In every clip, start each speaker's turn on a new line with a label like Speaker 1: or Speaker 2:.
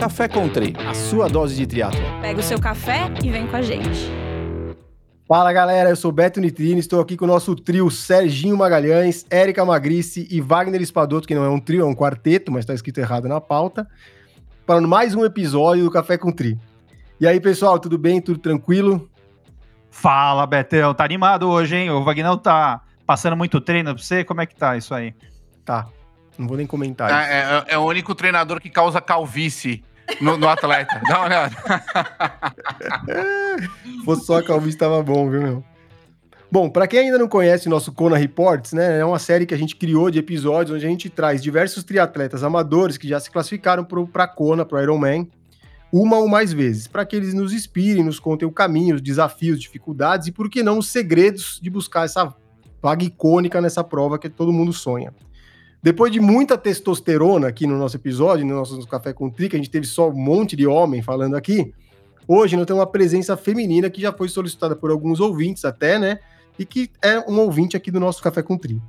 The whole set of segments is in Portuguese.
Speaker 1: Café Country, a sua dose de triatlo.
Speaker 2: Pega o seu café e vem com a gente.
Speaker 3: Fala galera, eu sou Beto Nitrini, estou aqui com o nosso trio Serginho Magalhães, Érica Magrice e Wagner Espadoto, que não é um trio, é um quarteto, mas está escrito errado na pauta, para mais um episódio do Café com Tri. E aí pessoal, tudo bem? Tudo tranquilo?
Speaker 4: Fala Betão, tá animado hoje, hein? O Wagner tá passando muito treino pra você, como é que tá isso aí?
Speaker 3: Tá, não vou nem comentar
Speaker 5: é, é, é, o único treinador que causa calvície no, no atleta. Dá uma olhada.
Speaker 3: Fosse só a calvície tava bom, viu, meu? Bom, para quem ainda não conhece o nosso Kona Reports, né, é uma série que a gente criou de episódios onde a gente traz diversos triatletas amadores que já se classificaram para Kona, para Ironman, uma ou mais vezes, para que eles nos inspirem, nos contem o caminho, os desafios, dificuldades e, por que não, os segredos de buscar essa vaga icônica nessa prova que todo mundo sonha. Depois de muita testosterona aqui no nosso episódio, no nosso Café com Tri, que a gente teve só um monte de homem falando aqui, hoje nós temos uma presença feminina que já foi solicitada por alguns ouvintes até, né? E que é um ouvinte aqui do nosso Café com Tri.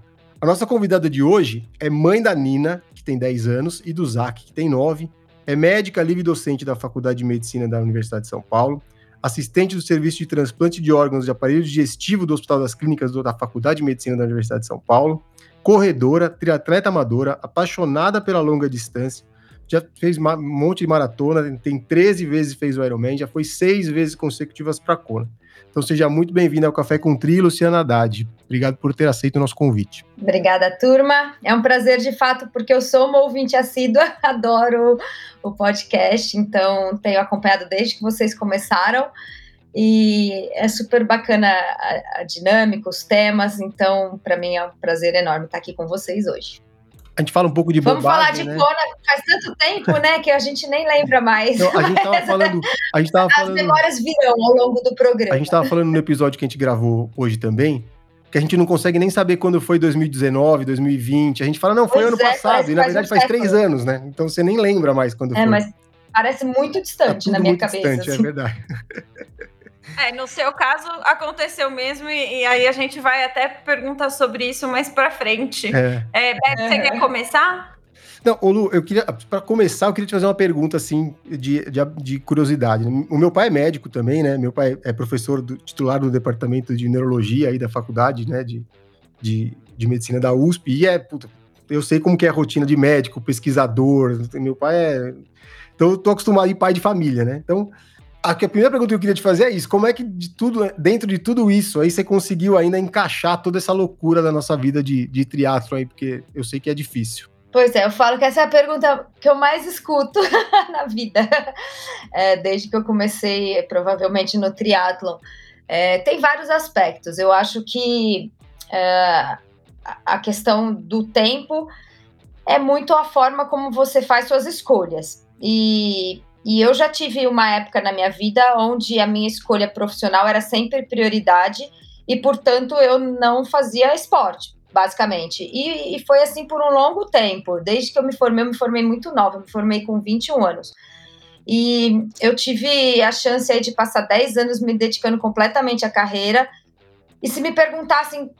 Speaker 3: A nossa convidada de hoje é mãe da Nina, que tem 10 anos, e do Zac, que tem 9. É médica livre docente da Faculdade de Medicina da Universidade de São Paulo, assistente do Serviço de Transplante de Órgãos de Aparelho Digestivo do Hospital das Clínicas da Faculdade de Medicina da Universidade de São Paulo, corredora, triatleta amadora, apaixonada pela longa distância, já fez um monte de maratona, tem 13 vezes fez o Ironman, já foi seis vezes consecutivas para Kona. Então seja muito bem-vindo ao Café com Tri, Luciana Haddad. Obrigado por ter aceito o nosso convite.
Speaker 6: Obrigada, turma. É um prazer de fato, porque eu sou uma ouvinte assídua, adoro o podcast, então tenho acompanhado desde que vocês começaram. E é super bacana a, a dinâmica, os temas, então para mim é um prazer enorme estar aqui com vocês hoje.
Speaker 3: A gente fala um pouco de
Speaker 6: Vamos falar de né? Faz tanto tempo, né, que a gente nem lembra mais.
Speaker 3: Então, a gente tava falando, a gente tava
Speaker 6: As
Speaker 3: falando,
Speaker 6: memórias virão ao longo do programa.
Speaker 3: A gente tava falando no episódio que a gente gravou hoje também, que a gente não consegue nem saber quando foi 2019, 2020. A gente fala, não, foi pois ano é, passado, e na verdade faz, três anos, né? Então você nem lembra mais quando
Speaker 6: é,
Speaker 3: foi.
Speaker 6: É, mas parece muito distante tá na minha cabeça. Distante, é
Speaker 3: assim. é verdade.
Speaker 2: É, no seu caso aconteceu mesmo, e, e, aí a gente vai até perguntar sobre isso mais pra frente. É. É, Beto, você quer começar?
Speaker 3: Não, Lu, eu queria, para começar, eu queria te fazer uma pergunta assim de, de, de, curiosidade. O meu pai é médico também, né? Meu pai é professor do, titular do departamento de neurologia aí da faculdade, né? De, de, de medicina da USP. E é, puta, eu sei como que é a rotina de médico, pesquisador. Meu pai é. Então, eu tô acostumado a ir pai de família, né? Então, a, primeira pergunta que eu queria te fazer é isso: como é que de tudo, dentro de tudo isso, aí você conseguiu ainda encaixar toda essa loucura da nossa vida de, de triatlo aí? Porque eu sei que é difícil.
Speaker 6: Pois é, eu falo que essa é a pergunta que eu mais escuto na vida, é, desde que eu comecei, provavelmente, no triatlon. É, tem vários aspectos. Eu acho que é, a questão do tempo é muito a forma como você faz suas escolhas. E, e eu já tive uma época na minha vida onde a minha escolha profissional era sempre prioridade e, portanto, eu não fazia esporte basicamente. E, e, foi assim por um longo tempo. Desde que eu me formei, eu me formei muito nova, eu me formei com 21 anos. E eu tive a chance aí de passar 10 anos me dedicando completamente à carreira. E se me perguntassem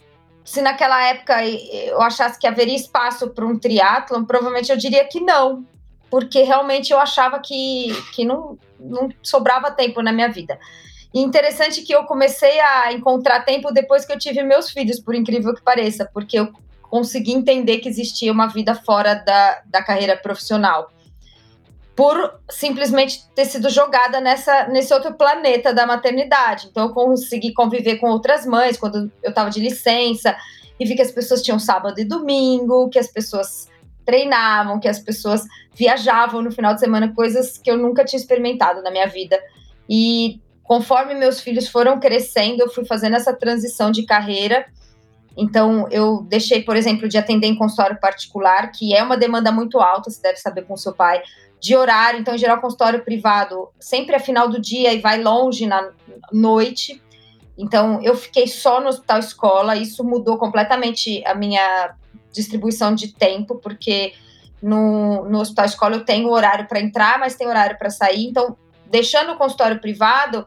Speaker 6: se naquela época eu achasse que haveria espaço para um triatlon, provavelmente eu diria que não, porque realmente eu achava que, que não, não sobrava tempo na minha vida. E interessante que eu comecei a encontrar tempo depois que eu tive meus filhos, por incrível que pareça, porque eu consegui entender que existia uma vida fora da, da carreira profissional. Por simplesmente ter sido jogada nessa, nesse outro planeta da maternidade. Então, eu consegui conviver com outras mães quando eu estava de licença e vi que as pessoas tinham sábado e domingo, que as pessoas treinavam, que as pessoas viajavam no final de semana, coisas que eu nunca tinha experimentado na minha vida. E Conforme meus filhos foram crescendo, eu fui fazendo essa transição de carreira. Então, eu deixei, por exemplo, de atender em consultório particular, que é uma demanda muito alta, você deve saber com seu pai, de horário. Então, em geral, consultório privado sempre é final do dia e vai longe na noite. Então, eu fiquei só no hospital escola. Isso mudou completamente a minha distribuição de tempo, porque no, no hospital escola eu tenho horário para entrar, mas tem horário para sair. Então, deixando o consultório privado,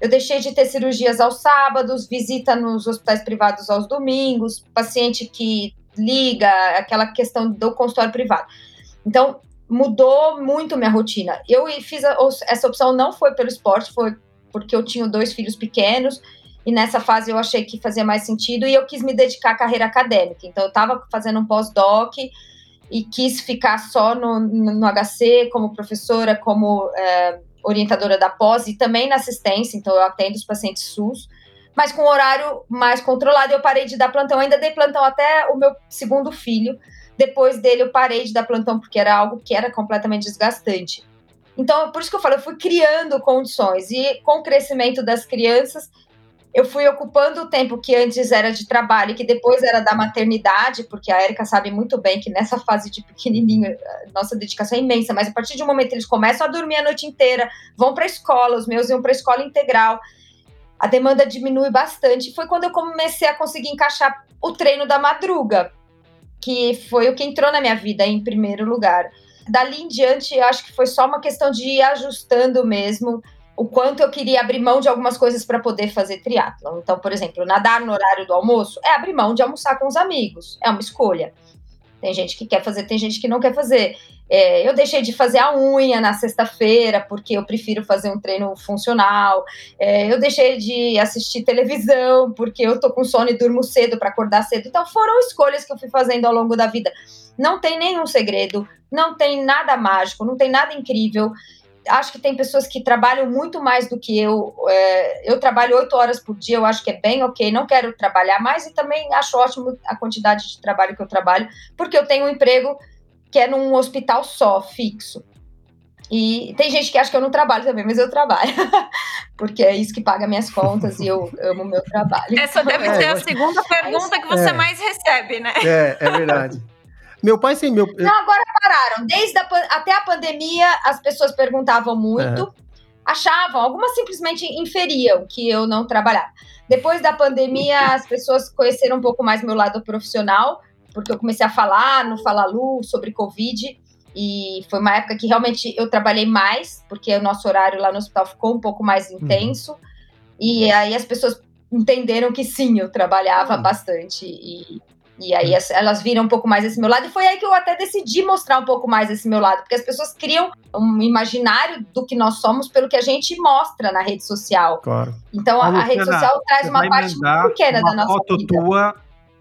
Speaker 6: eu deixei de ter cirurgias aos sábados, visita nos hospitais privados aos domingos, paciente que liga, aquela questão do consultório privado. Então, mudou muito minha rotina. Eu fiz a, essa opção não foi pelo esporte, foi porque eu tinha dois filhos pequenos e nessa fase eu achei que fazia mais sentido e eu quis me dedicar à carreira acadêmica. Então eu estava fazendo um pós-doc e quis ficar só no, no, HC como professora, como é, orientadora da pós e também na assistência. Então eu atendo os pacientes SUS, mas com horário mais controlado. Eu parei de dar plantão, ainda dei plantão até o meu segundo filho. Depois dele eu parei de dar plantão porque era algo que era completamente desgastante. Então, por isso que eu falo, eu fui criando condições e com o crescimento das crianças, eu fui ocupando o tempo que antes era de trabalho e que depois era da maternidade, porque a Erika sabe muito bem que nessa fase de pequenininho, nossa dedicação é imensa, mas a partir de um momento eles começam a dormir a noite inteira, vão para a escola, os meus iam para a escola integral, a demanda diminui bastante. Foi quando eu comecei a conseguir encaixar o treino da madruga, que foi o que entrou na minha vida em primeiro lugar. Dali em diante, acho que foi só uma questão de ir ajustando mesmo o quanto eu queria abrir mão de algumas coisas para poder fazer triatlon. Então, por exemplo, nadar no horário do almoço é abrir mão de almoçar com os amigos, é uma escolha. Tem gente que quer fazer, tem gente que não quer fazer. É, eu deixei de fazer a unha na sexta-feira, porque eu prefiro fazer um treino funcional. É, eu deixei de assistir televisão, porque eu tô com sono e durmo cedo para acordar cedo. Então, foram escolhas que eu fui fazendo ao longo da vida. Não tem nenhum segredo, não tem nada mágico, não tem nada incrível acho que tem pessoas que trabalham muito mais do que eu. É, eu trabalho oito horas por dia, eu acho que é bem ok. Não quero trabalhar mais e também acho ótimo a quantidade de trabalho que eu trabalho, porque eu tenho um emprego que é num hospital só, fixo. E tem gente que acha que eu não trabalho também, mas eu trabalho. porque é isso que paga minhas contas e eu amo o meu trabalho.
Speaker 2: Essa deve é, ser a segunda pergunta que você é. mais recebe, né?
Speaker 3: É, é verdade. Meu pai sem meu.
Speaker 6: Não, agora pararam. Desde a, até a pandemia, as pessoas perguntavam muito, uhum. achavam, algumas simplesmente inferiam que eu não trabalhava. Depois da pandemia, as pessoas conheceram um pouco mais meu lado profissional, porque eu comecei a falar no Fala Lu sobre Covid. E foi uma época que realmente eu trabalhei mais, porque o nosso horário lá no hospital ficou um pouco mais uhum. intenso. Uhum. E aí as pessoas entenderam que sim, eu trabalhava uhum. bastante. E, e aí elas viram um pouco mais esse meu lado, e foi aí que eu até decidi mostrar um pouco mais esse meu lado, porque as pessoas criam um imaginário do que nós somos pelo que a gente mostra na rede social.
Speaker 3: Claro.
Speaker 6: Então a, a rede social traz uma parte muito pequena da nossa foto vida.
Speaker 4: tua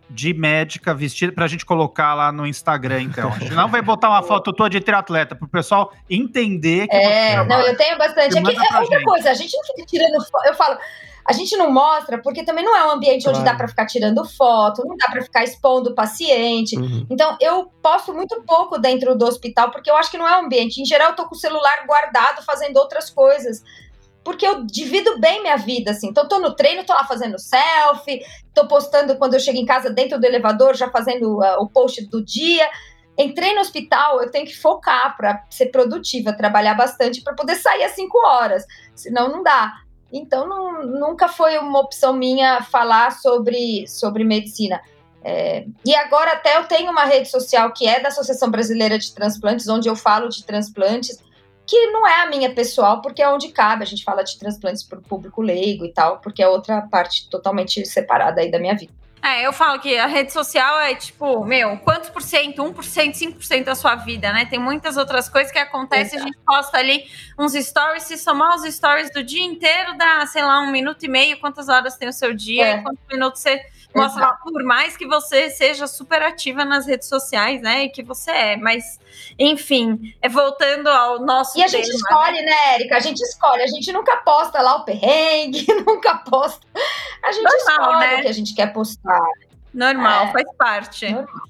Speaker 4: de médica vestida pra gente colocar lá no Instagram, então. A gente não vai botar uma foto tua de triatleta pro pessoal entender que
Speaker 6: É, não, eu tenho bastante. Aqui, é outra gente. coisa, a gente não fica tirando eu falo, a gente não mostra porque também não é um ambiente claro. onde dá para ficar tirando foto, não dá para ficar expondo o paciente. Uhum. Então, eu posto muito pouco dentro do hospital porque eu acho que não é um ambiente. Em geral, eu tô com o celular guardado fazendo outras coisas. Porque eu divido bem minha vida, assim. Então, tô no treino, tô lá fazendo selfie, tô postando quando eu chego em casa dentro do elevador, já fazendo uh, o post do dia. Entrei no hospital, eu tenho que focar para ser produtiva, trabalhar bastante para poder sair às 5 horas, senão não dá. Então, não, nunca foi uma opção minha falar sobre, sobre medicina. É, e agora até eu tenho uma rede social que é da Associação Brasileira de Transplantes, onde eu falo de transplantes, que não é a minha pessoal, porque é onde cabe. A gente fala de transplantes para o público leigo e tal, porque é outra parte totalmente separada aí da minha vida.
Speaker 2: É, eu falo que a rede social é tipo, meu, quantos por cento? 1%, 5% da sua vida, né? Tem muitas outras coisas que acontecem, Exato. a gente posta ali uns stories, se somar os stories do dia inteiro, dá, sei lá, um minuto e meio, quantas horas tem o seu dia, é. quantos minutos você mostra lá, por mais que você seja super ativa nas redes sociais, né? E que você é, mas enfim, é voltando ao nosso.
Speaker 6: E a gente escolhe, né? né, Érica? A gente escolhe, a gente nunca posta lá o perrengue, nunca posta. A gente Normal, escolhe né? o que a gente quer postar.
Speaker 2: Normal, é. faz parte. Normal.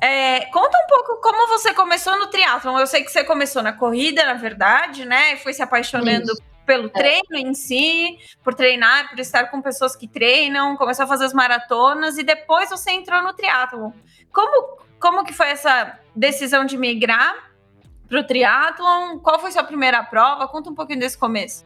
Speaker 2: É, conta um pouco como você começou no triatlon. Eu sei que você começou na corrida, na verdade, né? Foi se apaixonando Isso. Pelo é. treino em si, por treinar, por estar com pessoas que treinam, começou a fazer as maratonas e depois você entrou no triatlon. Como, como que foi essa decisão de migrar para o triatlon? Qual foi sua primeira prova? Conta um pouquinho desse começo.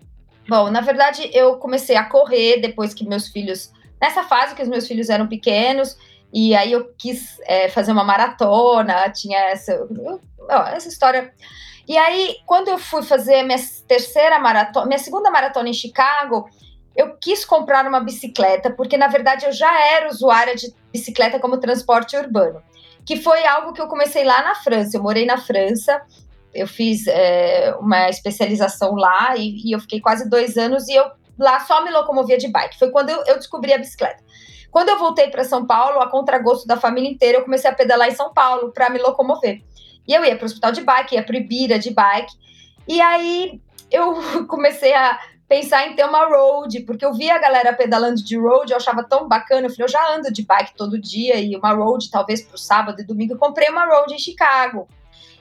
Speaker 6: Bom, na verdade, eu comecei a correr depois que meus filhos. Nessa fase que os meus filhos eram pequenos, e aí eu quis é, fazer uma maratona, tinha essa, ó, essa história. E aí, quando eu fui fazer minha terceira maratona, minha segunda maratona em Chicago, eu quis comprar uma bicicleta, porque na verdade eu já era usuária de bicicleta como transporte urbano, que foi algo que eu comecei lá na França. Eu morei na França eu fiz é, uma especialização lá e, e, eu fiquei quase dois anos e eu lá só me locomovia de bike. Foi quando eu, eu descobri a bicicleta. Quando eu voltei para São Paulo, a contragosto da família inteira, eu comecei a pedalar em São Paulo para me locomover. E eu ia para o hospital de bike, ia para Ibira de bike. E aí eu comecei a pensar em ter uma road, porque eu via a galera pedalando de road, eu achava tão bacana. Eu falei, eu já ando de bike todo dia e uma road talvez para o sábado e domingo. Eu comprei uma road em Chicago.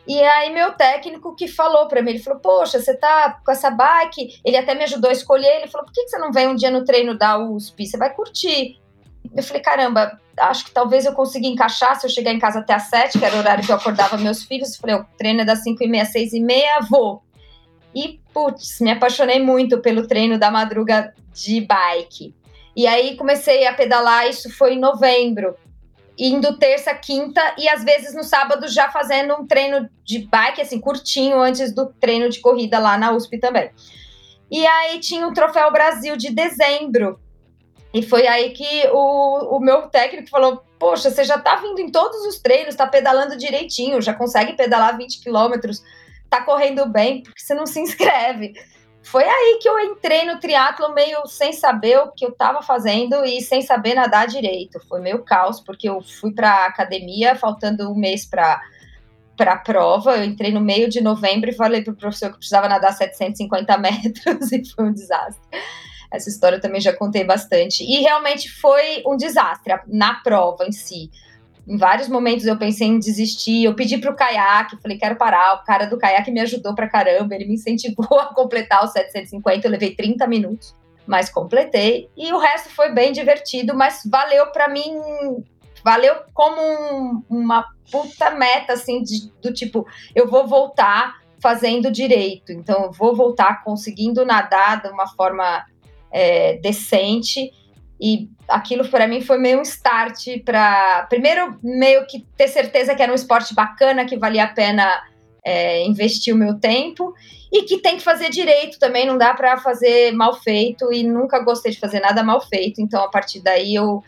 Speaker 6: E aí meu técnico que falou para mim, ele falou, poxa, você tá com essa bike? Ele até me ajudou a escolher, ele falou, por que você não vem um dia no treino da USP? Você vai curtir. Eu falei, caramba, acho que talvez eu consiga encaixar se eu chegar em casa até às sete, que era o horário que eu acordava meus filhos. Eu falei, o treino é das cinco e meia, seis e meia, vou. E, putz, me apaixonei muito pelo treino da madruga de bike. E aí comecei a pedalar, isso foi em novembro indo terça, quinta e às vezes no sábado já fazendo um treino de bike, assim, curtinho, antes do treino de corrida lá na USP também. E aí tinha um Troféu Brasil de dezembro. E foi aí que o, o meu técnico falou: Poxa, você já tá vindo em todos os treinos, tá pedalando direitinho, já consegue pedalar 20 quilômetros, tá correndo bem, porque você não se inscreve foi aí que eu entrei no triatlo meio sem saber o que eu estava fazendo e sem saber nadar direito. Foi meio caos, porque eu fui para academia faltando um mês para para a prova. Eu entrei no meio de novembro e falei para o professor que precisava nadar 750 metros e foi um desastre. Essa história eu também já contei bastante. E realmente foi um desastre na prova em si. Em vários momentos eu pensei em desistir. Eu pedi para o caiaque, falei, quero parar. O cara do caiaque me ajudou pra caramba. Ele me incentivou a completar os 750. Eu levei 30 minutos, mas completei. E o resto foi bem divertido, mas valeu para mim. Valeu como um, uma puta meta, assim, de, do tipo, eu vou voltar fazendo direito. Então, eu vou voltar conseguindo nadar de uma forma é, decente. E aquilo para mim foi meio um start para primeiro meio que ter certeza que era um esporte bacana que valia a pena é, investir o meu tempo e que tem que fazer direito também não dá para fazer mal feito e nunca gostei de fazer nada mal feito. Então a partir daí eu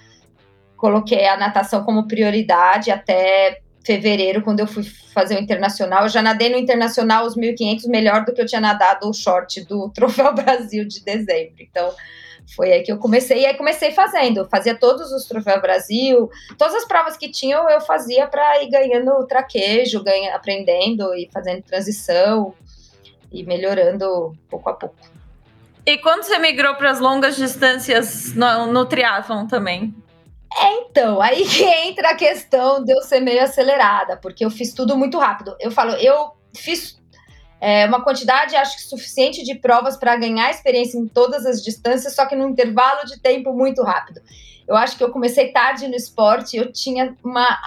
Speaker 6: coloquei a natação como prioridade até fevereiro quando eu fui fazer o internacional eu já nadei no internacional os 1500 melhor do que eu tinha nadado o short do Troféu Brasil de dezembro então foi aí que eu comecei, e aí comecei fazendo, fazia todos os Troféu Brasil, todas as provas que tinham eu fazia para ir ganhando traquejo, ganha, aprendendo e fazendo transição e melhorando pouco a pouco.
Speaker 2: E quando você migrou para as longas distâncias no, no triatlon também?
Speaker 6: É, então, aí que entra a questão de eu ser meio acelerada, porque eu fiz tudo muito rápido. Eu falo, eu fiz é, uma quantidade, acho que suficiente de provas para ganhar experiência em todas as distâncias, só que num intervalo de tempo muito rápido. Eu acho que eu comecei tarde no esporte, eu tinha uma,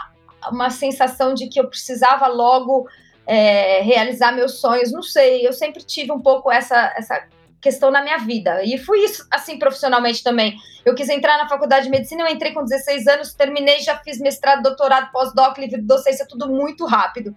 Speaker 6: uma sensação de que eu precisava logo é, realizar meus sonhos. Não sei, eu sempre tive um pouco essa, essa questão na minha vida. E fui isso, assim, profissionalmente também. Eu quis entrar na faculdade de medicina, eu entrei com 16 anos, terminei, já fiz mestrado, doutorado, pós-doc, livre docência, tudo muito rápido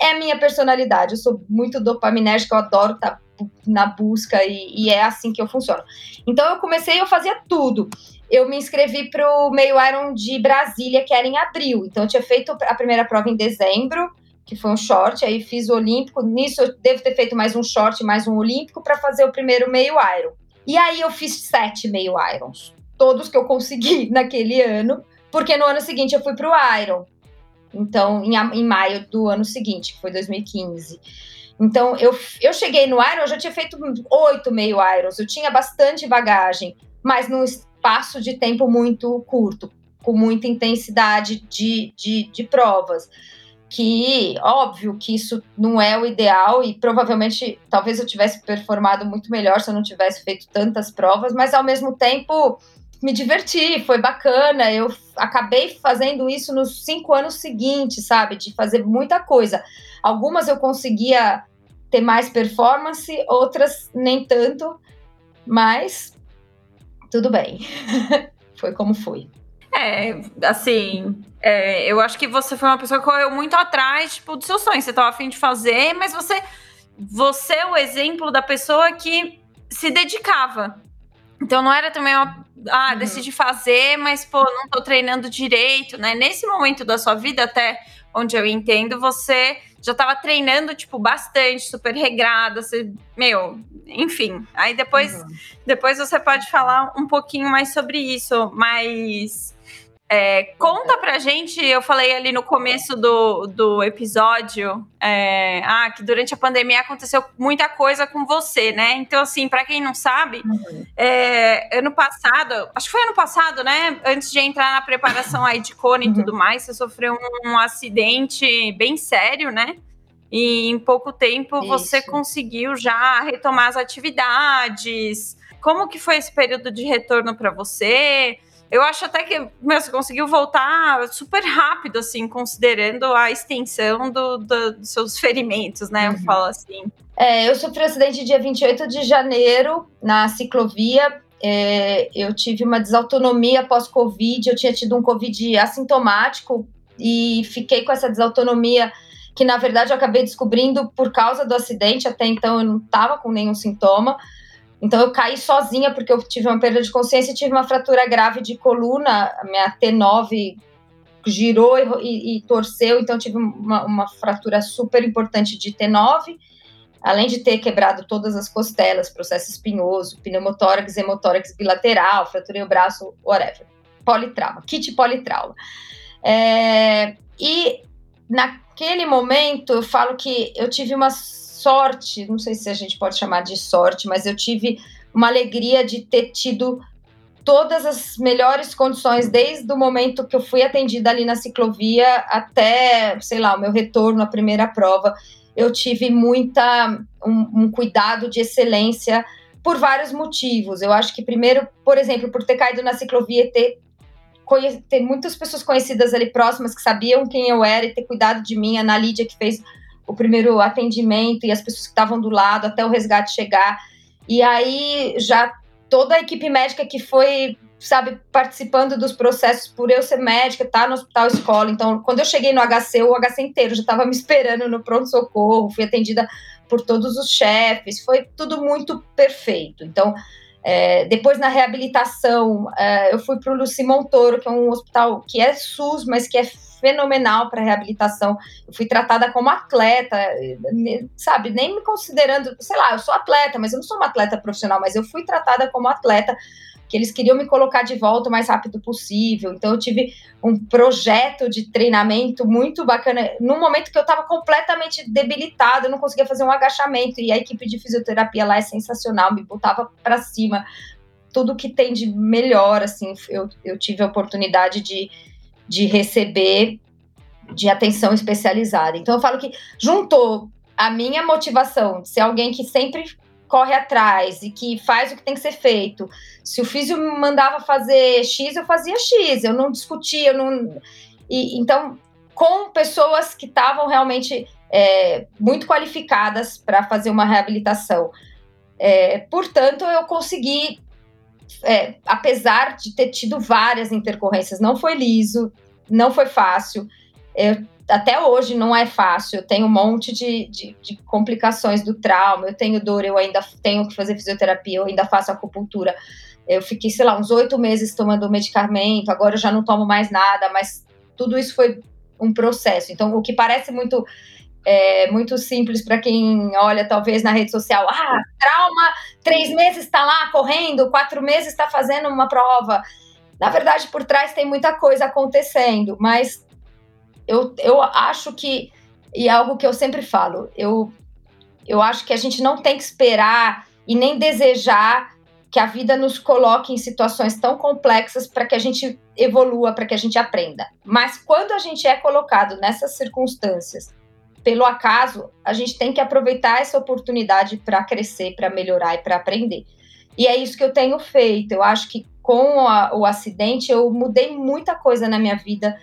Speaker 6: é a minha personalidade. Eu sou muito dopaminérgica, eu adoro estar tá na busca e, e, é assim que eu funciono. Então eu comecei, eu fazia tudo. Eu me inscrevi para o meio Iron de Brasília, que era em abril. Então eu tinha feito a primeira prova em dezembro, que foi um short, aí fiz o olímpico. Nisso eu devo ter feito mais um short, mais um olímpico para fazer o primeiro meio Iron. E aí eu fiz sete meio Irons, todos que eu consegui naquele ano, porque no ano seguinte eu fui para o Iron. Então, em, em maio do ano seguinte, que foi 2015. Então, eu, eu cheguei no Iron, eu já tinha feito oito meio Irons, eu tinha bastante bagagem, mas num espaço de tempo muito curto, com muita intensidade de, de, de provas. Que, óbvio, que isso não é o ideal e provavelmente talvez eu tivesse performado muito melhor se eu não tivesse feito tantas provas, mas ao mesmo tempo me diverti, foi bacana. Eu acabei fazendo isso nos cinco anos seguintes, sabe? De fazer muita coisa. Algumas eu conseguia ter mais performance, outras nem tanto, mas tudo bem. foi como foi.
Speaker 2: É, assim, é, eu acho que você foi uma pessoa que correu muito atrás, tipo, do seu sonho. Você estava afim de fazer, mas você, você é o exemplo da pessoa que se dedicava. Então não era também uma ah, uhum. decidi fazer, mas pô, não tô treinando direito, né? Nesse momento da sua vida, até onde eu entendo, você já estava treinando, tipo, bastante, super regrada, você, meu, enfim. Aí depois, uhum. depois você pode falar um pouquinho mais sobre isso, mas é, conta pra gente, eu falei ali no começo do, do episódio, é, ah, que durante a pandemia aconteceu muita coisa com você, né? Então, assim, para quem não sabe, uhum. é, ano passado, acho que foi ano passado, né? Antes de entrar na preparação aí de Cone uhum. e tudo mais, você sofreu um, um, acidente bem sério, né? E em pouco tempo Isso. você conseguiu já retomar as atividades. Como que foi esse período de retorno para você? Eu acho até que você conseguiu voltar super rápido, assim, considerando a extensão do, do, dos seus ferimentos, né? Uhum. Eu falo assim.
Speaker 6: É, eu sofri um acidente dia 28 de janeiro na ciclovia. É, eu tive uma desautonomia pós-Covid, eu tinha tido um Covid assintomático e fiquei com essa desautonomia que na verdade eu acabei descobrindo por causa do acidente, até então eu não estava com nenhum sintoma. Então eu caí sozinha porque eu tive uma perda de consciência e tive uma fratura grave de coluna, minha T9 girou e, e, e torceu, então tive uma, uma, fratura super importante de T9, além de ter quebrado todas as costelas, processo espinhoso, pneumotórax, hemotórax bilateral, fraturei o braço, whatever. Politrauma, kit politrauma. É, e naquele momento eu falo que eu tive uma sorte, não sei se a gente pode chamar de sorte, mas eu tive uma alegria de ter tido todas as melhores condições desde o momento que eu fui atendida ali na ciclovia até, sei lá, o meu retorno à primeira prova. Eu tive muita um, um cuidado de excelência por vários motivos. Eu acho que primeiro, por exemplo, por ter caído na ciclovia e ter ter muitas pessoas conhecidas ali próximas que sabiam quem eu era e ter cuidado de mim, a Ana Lídia que fez o primeiro atendimento e as pessoas que estavam do lado até o resgate chegar. E aí já toda a equipe médica que foi, sabe, participando dos processos por eu ser médica, tá no hospital escola. Então, quando eu cheguei no HC, o HC inteiro já estava me esperando no pronto-socorro, fui atendida por todos os chefes, foi tudo muito perfeito. Então, é, depois na reabilitação, é, eu fui para o Luci Montoro, que é um hospital que é SUS, mas que é fenomenal para reabilitação. Eu fui tratada como atleta, sabe? Nem me considerando, sei lá, eu sou atleta, mas eu não sou uma atleta profissional, mas eu fui tratada como atleta que eles queriam me colocar de volta o mais rápido possível. Então eu tive um projeto de treinamento muito bacana. No momento que eu estava completamente debilitada, eu não conseguia fazer um agachamento e a equipe de fisioterapia lá é sensacional, me botava para cima. Tudo que tem de melhor, assim, eu, eu tive a oportunidade de, de receber de atenção especializada. Então eu falo que juntou a minha motivação de ser alguém que sempre corre atrás e que faz o que tem que ser feito. Se o físio me mandava fazer X, eu fazia X, eu não discutia, eu não. E, então, com pessoas que estavam realmente é, muito qualificadas para fazer uma reabilitação. É, portanto, eu consegui é, apesar de ter tido várias intercorrências, não foi liso, não foi fácil. Eu, até hoje não é fácil. Eu tenho um monte de, de, de, complicações do trauma, eu tenho dor, eu ainda tenho que fazer fisioterapia, eu ainda faço acupuntura. Eu fiquei, sei lá, uns oito meses tomando medicamento, agora eu já não tomo mais nada, mas tudo isso foi um processo. Então, o que parece muito é muito simples para quem olha, talvez, na rede social. Ah, trauma, três meses está lá correndo, quatro meses está fazendo uma prova. Na verdade, por trás tem muita coisa acontecendo, mas eu, eu acho que, e é algo que eu sempre falo, eu, eu acho que a gente não tem que esperar e nem desejar que a vida nos coloque em situações tão complexas para que a gente evolua, para que a gente aprenda. Mas quando a gente é colocado nessas circunstâncias pelo acaso, a gente tem que aproveitar essa oportunidade para crescer, para melhorar e para aprender. E é isso que eu tenho feito. Eu acho que com a, o acidente eu mudei muita coisa na minha vida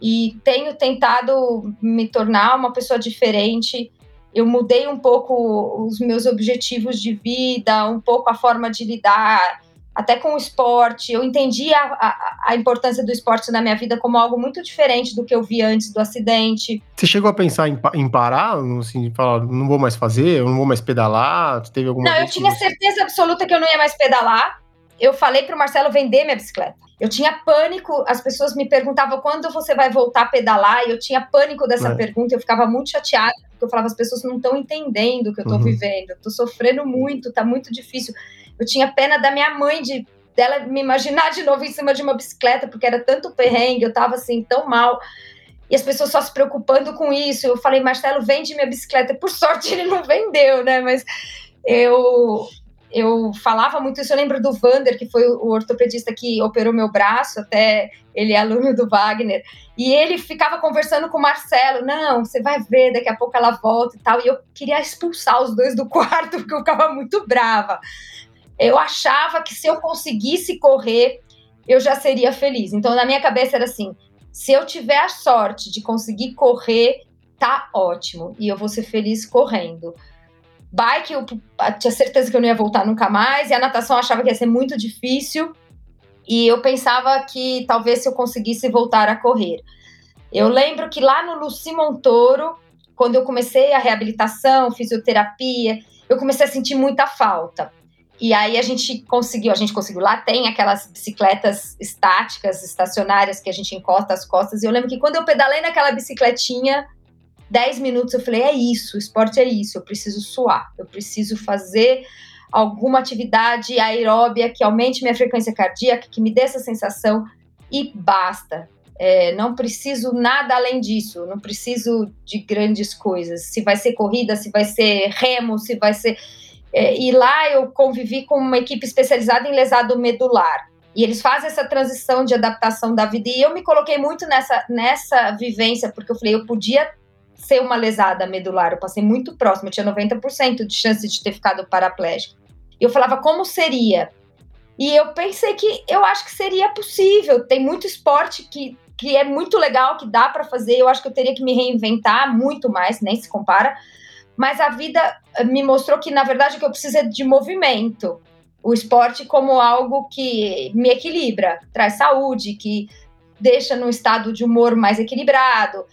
Speaker 6: e tenho tentado me tornar uma pessoa diferente. Eu mudei um pouco os meus objetivos de vida, um pouco a forma de lidar até com o esporte. Eu entendi a, a, a, importância do esporte na minha vida como algo muito diferente do que eu vi antes do acidente.
Speaker 3: Você chegou a pensar em, em parar, assim, falar, não vou mais fazer, eu não vou mais pedalar? Teve alguma
Speaker 6: não, eu tinha certeza absoluta que eu não ia mais pedalar. Eu falei para o Marcelo vender minha bicicleta. Eu tinha pânico, as pessoas me perguntavam quando você vai voltar a pedalar, e eu tinha pânico dessa
Speaker 3: É.
Speaker 6: pergunta, eu ficava muito chateada, porque eu falava, as pessoas não estão entendendo o que eu tô
Speaker 3: Uhum.
Speaker 6: vivendo, eu tô sofrendo muito, tá muito difícil. Eu tinha pena da minha mãe, de dela me imaginar de novo em cima de uma bicicleta, porque era tanto perrengue, eu tava assim, tão mal. E as pessoas só se preocupando com isso. Eu falei, Marcelo, vende minha bicicleta. Por sorte, ele não vendeu, né? Mas eu, eu falava muito isso. Eu lembro do Vander, que foi o ortopedista que operou meu braço, até ele é aluno do Wagner. E ele ficava conversando com o Marcelo: Não, você vai ver, daqui a pouco ela volta e tal. E eu queria expulsar os dois do quarto, porque eu ficava muito brava. Eu achava que se eu conseguisse correr, eu já seria feliz. Então, na minha cabeça era assim: se eu tiver a sorte de conseguir correr, tá ótimo. E eu vou ser feliz correndo. Bike, eu tinha certeza que eu não ia voltar nunca mais. E a natação eu achava que ia ser muito difícil. E eu pensava que talvez se eu conseguisse voltar a correr. Eu lembro que lá no Luci Montoro, quando eu comecei a reabilitação, fisioterapia, eu comecei a sentir muita falta. E aí a gente conseguiu, a gente conseguiu. Lá tem aquelas bicicletas estáticas, estacionárias, que a gente encosta as costas. E eu lembro que quando eu pedalei naquela bicicletinha, 10 minutos eu falei: é isso, o esporte é isso, eu preciso suar, eu preciso fazer alguma atividade aeróbia que aumente minha frequência cardíaca, que me dê essa sensação e basta. É, não preciso nada além disso, não preciso de grandes coisas. Se vai ser corrida, se vai ser remo, se vai ser. É, e lá eu convivi com uma equipe especializada em lesado medular. E eles fazem essa transição de adaptação da vida. E eu me coloquei muito nessa, nessa vivência, porque eu falei, eu podia ser uma lesada medular. Eu passei muito próximo, eu tinha 90% de chance de ter ficado paraplégico. E eu falava, como seria? E eu pensei que eu acho que seria possível. Tem muito esporte que, que é muito legal, que dá para fazer. Eu acho que eu teria que me reinventar muito mais, nem se compara. Mas a vida me mostrou que, na verdade, o que eu preciso é de movimento. O esporte como algo que me equilibra, traz saúde, que deixa num estado de humor mais equilibrado.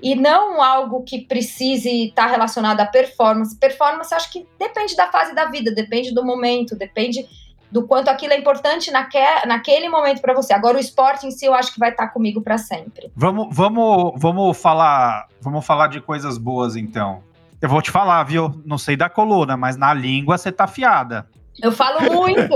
Speaker 6: E não algo que precise estar relacionado à performance. Performance, acho que depende da fase da vida, depende do momento, depende do quanto aquilo é importante naque, naquele momento para você. Agora, o esporte em si, eu acho que vai estar comigo para sempre.
Speaker 4: Vamos, vamos, vamos falar, vamos falar de coisas boas, então. Eu vou te falar, viu? Não sei da coluna, mas na língua você tá afiada.
Speaker 6: Eu falo muito.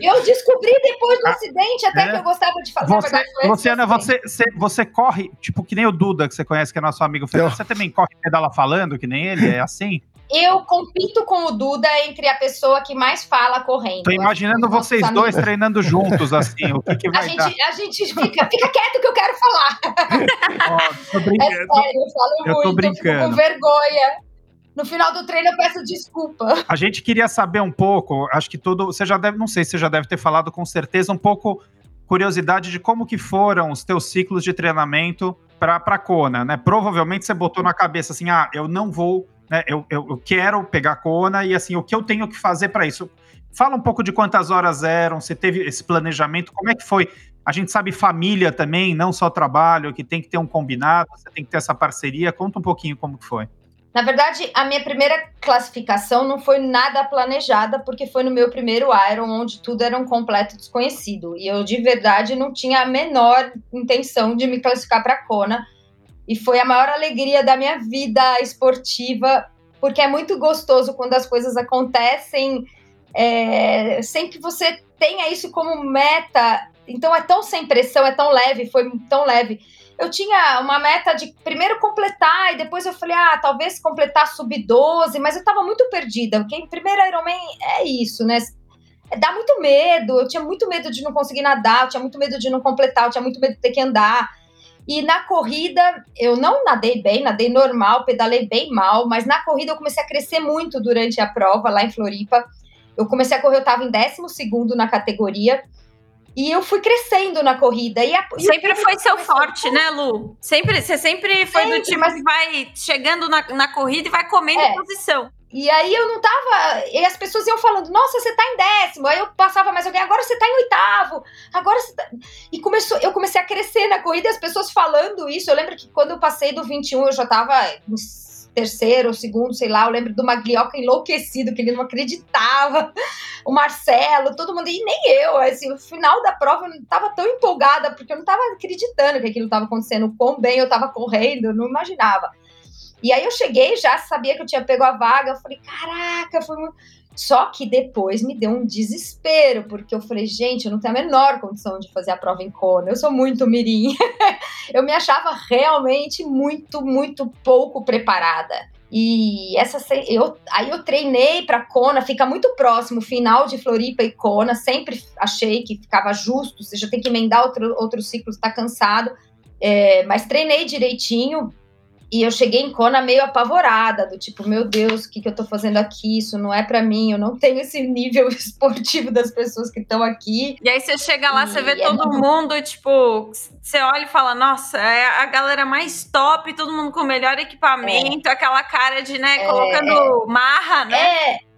Speaker 6: Eu descobri depois do acidente até
Speaker 4: É.
Speaker 6: que eu gostava de falar.
Speaker 4: Você,
Speaker 6: verdade,
Speaker 4: Luciana,
Speaker 6: acidente.
Speaker 4: você, você, você corre, tipo, que nem o Duda, que você conhece, que é nosso amigo Fernando. Você também corre e pedala falando, que nem ele? É assim?
Speaker 6: Eu compito com o Duda entre a pessoa que mais fala correndo.
Speaker 4: Tô imaginando vocês
Speaker 6: amigos.
Speaker 4: dois treinando juntos, assim. O que, que
Speaker 6: A
Speaker 4: vai dar?
Speaker 6: gente, a gente fica, fica quieto que eu quero falar.
Speaker 4: Ó, tô
Speaker 6: É
Speaker 4: brincando.
Speaker 6: sério, eu falo
Speaker 4: Eu tô
Speaker 6: muito, eu fico
Speaker 4: brincando.
Speaker 6: com vergonha. No final do treino eu peço desculpa.
Speaker 4: A gente queria saber um pouco, acho que tudo, você já deve, não sei se você já deve ter falado com certeza, um pouco curiosidade de como que foram os teus ciclos de treinamento para para Kona, né? Provavelmente você botou na cabeça assim, ah, eu não vou, né? Eu, eu, eu quero pegar Kona e assim, o que eu tenho que fazer para isso? Fala um pouco de quantas horas eram, você teve esse planejamento, como é que foi? A gente sabe família também, não só trabalho, que tem que ter um combinado, você tem que ter essa parceria. Conta um pouquinho como que foi.
Speaker 6: Na verdade, a minha primeira classificação não foi nada planejada, porque foi no meu primeiro Iron, onde tudo era um completo desconhecido. E eu, de verdade, não tinha a menor intenção de me classificar para Kona. E foi a maior alegria da minha vida esportiva, porque é muito gostoso quando as coisas acontecem é, sem que você tenha isso como meta. Então é tão sem pressão, é tão leve, foi tão leve eu tinha uma meta de primeiro completar, e depois eu falei, ah, talvez completar sub-12, mas eu tava muito perdida, porque em primeiro Ironman é isso, né? Dá muito medo, eu tinha muito medo de não conseguir nadar, eu tinha muito medo de não completar, eu tinha muito medo de ter que andar. E na corrida, eu não nadei bem, nadei normal, pedalei bem mal, mas na corrida eu comecei a crescer muito durante a prova lá em Floripa. Eu comecei a correr, eu tava em 12 segundo na categoria, e eu fui crescendo na corrida. E a, e
Speaker 2: Sempre foi seu forte, né, Lu? Sempre, você sempre foi do
Speaker 6: Sempre,
Speaker 2: tipo
Speaker 6: mas-
Speaker 2: que vai chegando na, na corrida e vai comendo
Speaker 6: É.
Speaker 2: posição.
Speaker 6: E aí eu não tava. E as pessoas iam falando, nossa, você tá em décimo. Aí eu passava mais alguém, agora você tá em oitavo. Agora você tá. E começou, eu comecei a crescer na corrida as pessoas falando isso. Eu lembro que quando eu passei do 21, eu já tava terceiro ou segundo, sei lá. Eu lembro do Maglioca enlouquecido, que ele não acreditava. O Marcelo, todo mundo, e nem eu. Assim, no final da prova eu não estava tão empolgada, porque eu não estava acreditando que aquilo estava acontecendo, quão bem eu estava correndo, eu não imaginava. E aí eu cheguei, já sabia que eu tinha pego a vaga, eu falei, caraca, foi muito só que depois me deu um desespero, porque eu falei, gente, eu não tenho a menor condição de fazer a prova em Kona, eu sou muito mirim. eu me achava realmente muito, muito pouco preparada. E essa eu aí eu treinei para Kona, fica muito próximo, final de Floripa e Kona, sempre achei que ficava justo, você já tem que emendar outro, outro ciclo, está cansado. É, mas treinei direitinho, e eu cheguei em Kona meio apavorada, do tipo, meu Deus, o que, que eu tô fazendo aqui? Isso não é para mim, eu não tenho esse nível esportivo das pessoas que estão aqui.
Speaker 2: E aí você chega lá, e você vê é todo muito... mundo, tipo, você olha e fala, nossa, é a galera mais top, todo mundo com o melhor equipamento, é. aquela cara de, né, é, colocando marra, né?
Speaker 6: É.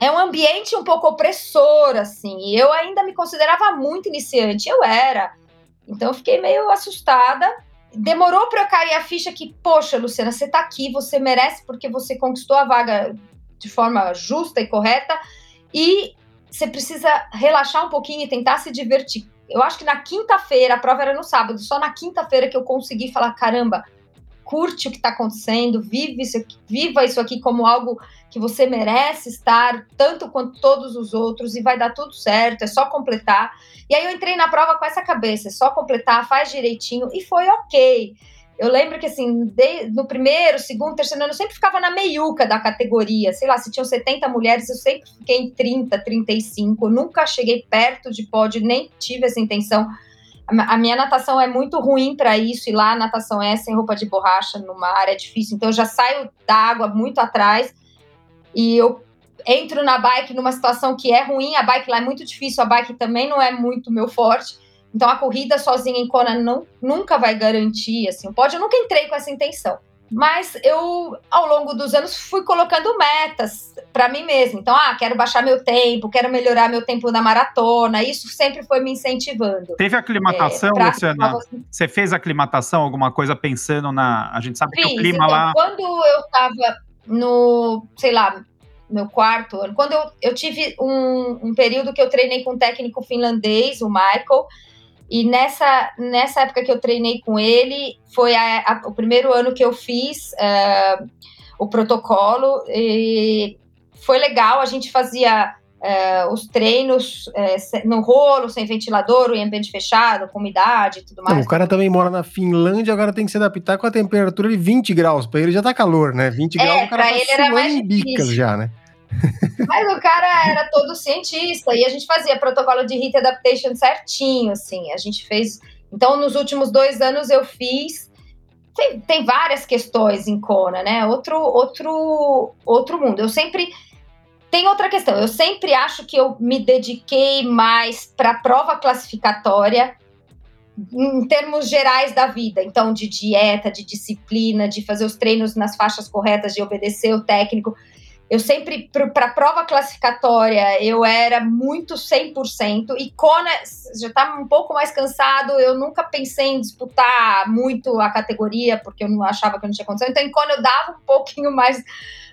Speaker 6: É um ambiente um pouco opressor, assim. E eu ainda me considerava muito iniciante, eu era. Então eu fiquei meio assustada demorou para cair a ficha que, poxa, Luciana, você está aqui, você merece porque você conquistou a vaga de forma justa e correta e você precisa relaxar um pouquinho e tentar se divertir. Eu acho que na quinta-feira, a prova era no sábado, só na quinta-feira que eu consegui falar: caramba, curte o que está acontecendo, vive isso, viva isso aqui como algo que você merece estar, tanto quanto todos os outros, e vai dar tudo certo, é só completar. E aí eu entrei na prova com essa cabeça, é só completar, faz direitinho, e foi ok. Eu lembro que, assim, de, no primeiro, segundo, terceiro ano, eu sempre ficava na meiuca da categoria. Sei lá, se tinham 70 mulheres, eu sempre fiquei em 30, 35. Eu nunca cheguei perto de pódio, nem tive essa intenção a minha natação é muito ruim para isso, e lá a natação é sem roupa de borracha no mar, é difícil. Então eu já saio da água muito atrás e eu entro na bike numa situação que é ruim, a bike lá é muito difícil, a bike também não é muito meu forte. Então a corrida sozinha em Kona não, nunca vai garantir, assim, pode, eu nunca entrei com essa intenção. Mas eu, ao longo dos anos, fui colocando metas para mim mesma. Então, ah, quero baixar meu tempo, quero melhorar meu tempo na maratona. Isso sempre foi me incentivando.
Speaker 4: Teve aclimatação, é, Luciana? Você fez aclimatação, alguma coisa pensando na. A gente sabe Fiz, que o clima
Speaker 6: então,
Speaker 4: lá.
Speaker 6: Quando eu estava no, sei lá, meu quarto ano, quando eu, eu tive um, um período que eu treinei com um técnico finlandês, o Michael e nessa, nessa época que eu treinei com ele, foi a, a, o primeiro ano que eu fiz uh, o protocolo. E foi legal, a gente fazia uh, os treinos uh, no rolo, sem ventilador, o ambiente fechado, com umidade e tudo mais.
Speaker 3: Não, o cara também mora na Finlândia, agora tem que se adaptar com a temperatura de 20 graus. Para ele já tá calor, né? 20 é, graus, o cara tá ele era mais bicas já, né?
Speaker 6: Mas o cara era todo cientista e a gente fazia protocolo de heat adaptation certinho, assim. A gente fez. Então, nos últimos dois anos eu fiz. Tem, tem várias questões em Kona, né? Outro, outro, outro mundo. Eu sempre. Tem outra questão. Eu sempre acho que eu me dediquei mais para a prova classificatória em termos gerais da vida. Então, de dieta, de disciplina, de fazer os treinos nas faixas corretas, de obedecer o técnico eu sempre, para a prova classificatória, eu era muito 100%. E Kona já estava tá um pouco mais cansado. Eu nunca pensei em disputar muito a categoria, porque eu não achava que eu não tinha condição. Então, em Kona, eu dava um pouquinho mais.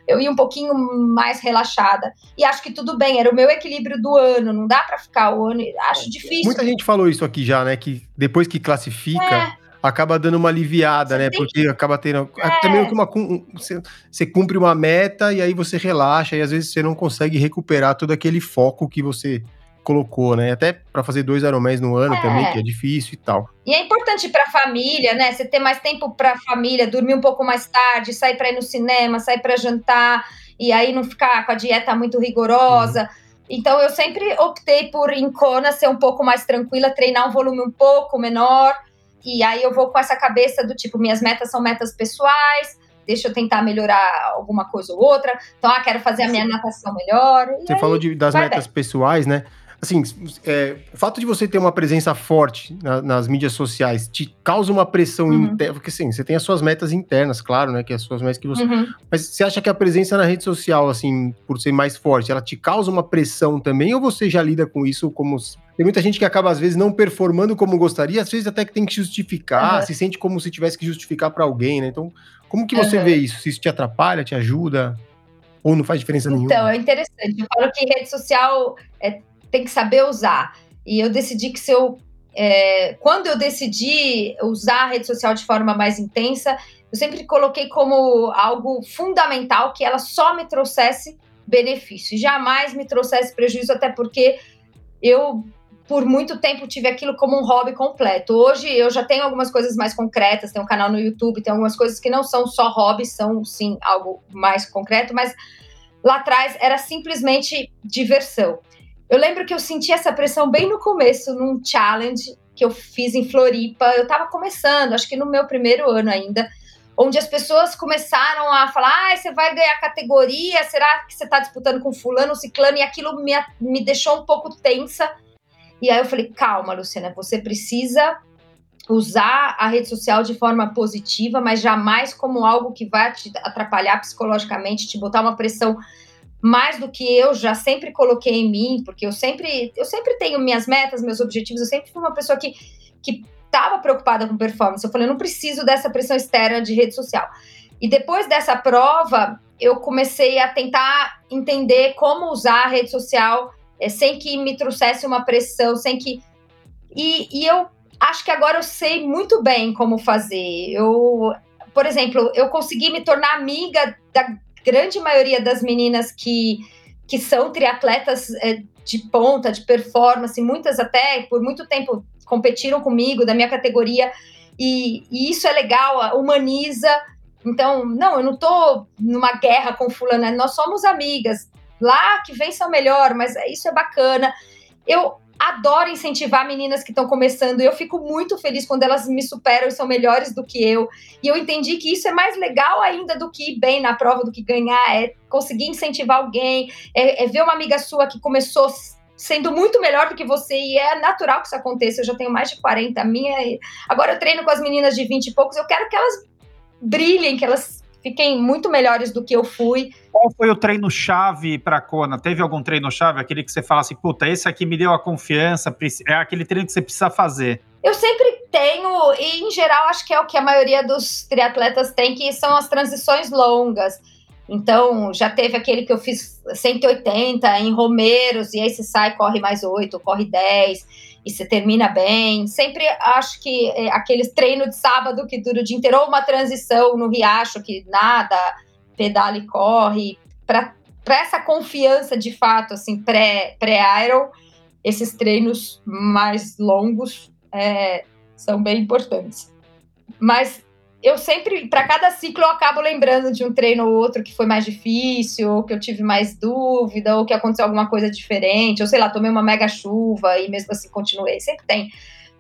Speaker 6: Eu ia um pouquinho mais relaxada. E acho que tudo bem, era o meu equilíbrio do ano. Não dá para ficar o ano. Acho difícil.
Speaker 3: Muita gente falou isso aqui já, né? Que depois que classifica. É acaba dando uma aliviada, né? Porque acaba tendo. É. Também uma, você, você cumpre uma meta e aí você relaxa, e às vezes você não consegue recuperar todo aquele foco que você colocou, né? Até para fazer dois Ironmans no ano é. também, que é difícil e tal.
Speaker 6: E é importante para a família, né? Você ter mais tempo para a família, dormir um pouco mais tarde, sair para ir no cinema, sair para jantar, e aí não ficar com a dieta muito rigorosa. Uhum. Então eu sempre optei por em Kona ser um pouco mais tranquila, treinar um volume um pouco menor e aí eu vou com essa cabeça do tipo, minhas metas são metas pessoais, deixa eu tentar melhorar alguma coisa ou outra. Então, ah, quero fazer a minha natação melhor.
Speaker 3: Você aí, falou de, das metas bem. pessoais, né? Assim, é, o fato de você ter uma presença forte na, nas mídias sociais te causa uma pressão uhum. interna, porque assim, você tem as suas metas internas, claro, né, que é as suas metas que você... Uhum. Mas você acha que a presença na rede social, assim, por ser mais forte, ela te causa uma pressão também, ou você já lida com isso como tem muita gente que acaba, às vezes, não performando como gostaria, às vezes até que tem que justificar, uhum. se sente como se tivesse que justificar para alguém, né? Então, Como que você vê isso? Se isso te atrapalha, te ajuda? Ou não faz diferença
Speaker 6: então,
Speaker 3: nenhuma?
Speaker 6: Então, é interessante. Eu falo que rede social é, tem que saber usar. E eu decidi que se eu. É, quando eu decidi usar a rede social de forma mais intensa, eu sempre coloquei como algo fundamental que ela só me trouxesse benefício, jamais me trouxesse prejuízo, até porque eu por muito tempo tive aquilo como um hobby completo. Hoje eu já tenho algumas coisas mais concretas, tenho um canal no YouTube, tem algumas coisas que não são só hobbies, são sim algo mais concreto, mas lá atrás era simplesmente diversão. Eu lembro que eu senti essa pressão bem no começo, num challenge que eu fiz em Floripa. Eu estava começando, acho que no meu primeiro ano ainda, onde as pessoas começaram a falar: ah, você vai ganhar categoria, será que você está disputando com fulano, ciclano? E aquilo me, me deixou um pouco tensa e aí eu falei: calma, Luciana, você precisa usar a rede social de forma positiva, mas jamais como algo que vai te atrapalhar psicologicamente, te botar uma pressão mais do que eu já sempre coloquei em mim, porque eu sempre eu sempre tenho minhas metas, meus objetivos, eu sempre fui uma pessoa que que estava preocupada com performance. Eu falei, eu não preciso dessa pressão externa de rede social. E depois dessa prova, eu comecei a tentar entender como usar a rede social é, sem que me trouxesse uma pressão, sem que. E, e eu acho que agora eu sei muito bem como fazer. Eu, por exemplo, eu consegui me tornar amiga da grande maioria das meninas que, que são triatletas é, de ponta, de performance, muitas até por muito tempo competiram comigo, da minha categoria, e, e isso é legal, humaniza. Então, não, eu não tô numa guerra com fulana, nós somos amigas lá que vença o melhor, mas isso é bacana. Eu adoro incentivar meninas que estão começando eu fico muito feliz quando elas me superam e são melhores do que eu. E eu entendi que isso é mais legal ainda do que ir bem na prova, do que ganhar, é conseguir incentivar alguém, é, é ver uma amiga sua que começou sendo muito melhor do que você e é natural que isso aconteça. Eu já tenho mais de 40, minha. Agora eu treino com as meninas de 20 e poucos, eu quero que elas brilhem, que elas fiquem muito melhores do que eu fui.
Speaker 4: Qual foi o treino-chave para a Kona? Teve algum treino-chave? Aquele que você fala assim, puta, esse aqui me deu a confiança, é aquele treino que você precisa fazer.
Speaker 6: Eu sempre tenho, e em geral acho que é o que a maioria dos triatletas tem, que são as transições longas. Então, já teve aquele que eu fiz 180 em Romeiros, e aí você sai, corre mais 8, corre 10 e você termina bem. Sempre acho que é, aqueles treinos de sábado que dura o dia inteiro, ou uma transição no riacho que nada, pedala e corre, para essa confiança de fato, assim, pré-Iron, pré esses treinos mais longos é, são bem importantes. Mas eu sempre, para cada ciclo, eu acabo lembrando de um treino ou outro que foi mais difícil, ou que eu tive mais dúvida, ou que aconteceu alguma coisa diferente, ou sei lá, tomei uma mega chuva e mesmo assim continuei. Sempre tem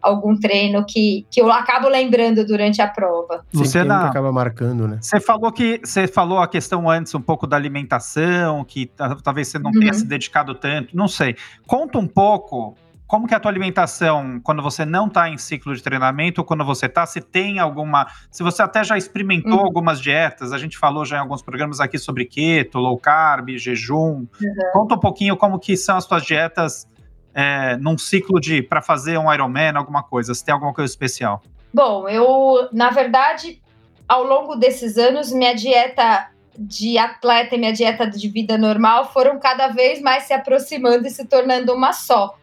Speaker 6: algum treino que, que eu acabo lembrando durante a prova.
Speaker 3: Você não acaba marcando, né?
Speaker 4: Você falou que você falou a questão antes um pouco da alimentação, que talvez você não uhum. tenha se dedicado tanto, não sei. Conta um pouco como que é a tua alimentação quando você não está em ciclo de treinamento ou quando você está? Se tem alguma. Se você até já experimentou uhum. algumas dietas, a gente falou já em alguns programas aqui sobre keto, low carb, jejum. Uhum. Conta um pouquinho como que são as tuas dietas é, num ciclo de para fazer um Ironman, alguma coisa. Se tem alguma coisa especial?
Speaker 6: Bom, eu, na verdade, ao longo desses anos, minha dieta de atleta e minha dieta de vida normal foram cada vez mais se aproximando e se tornando uma só.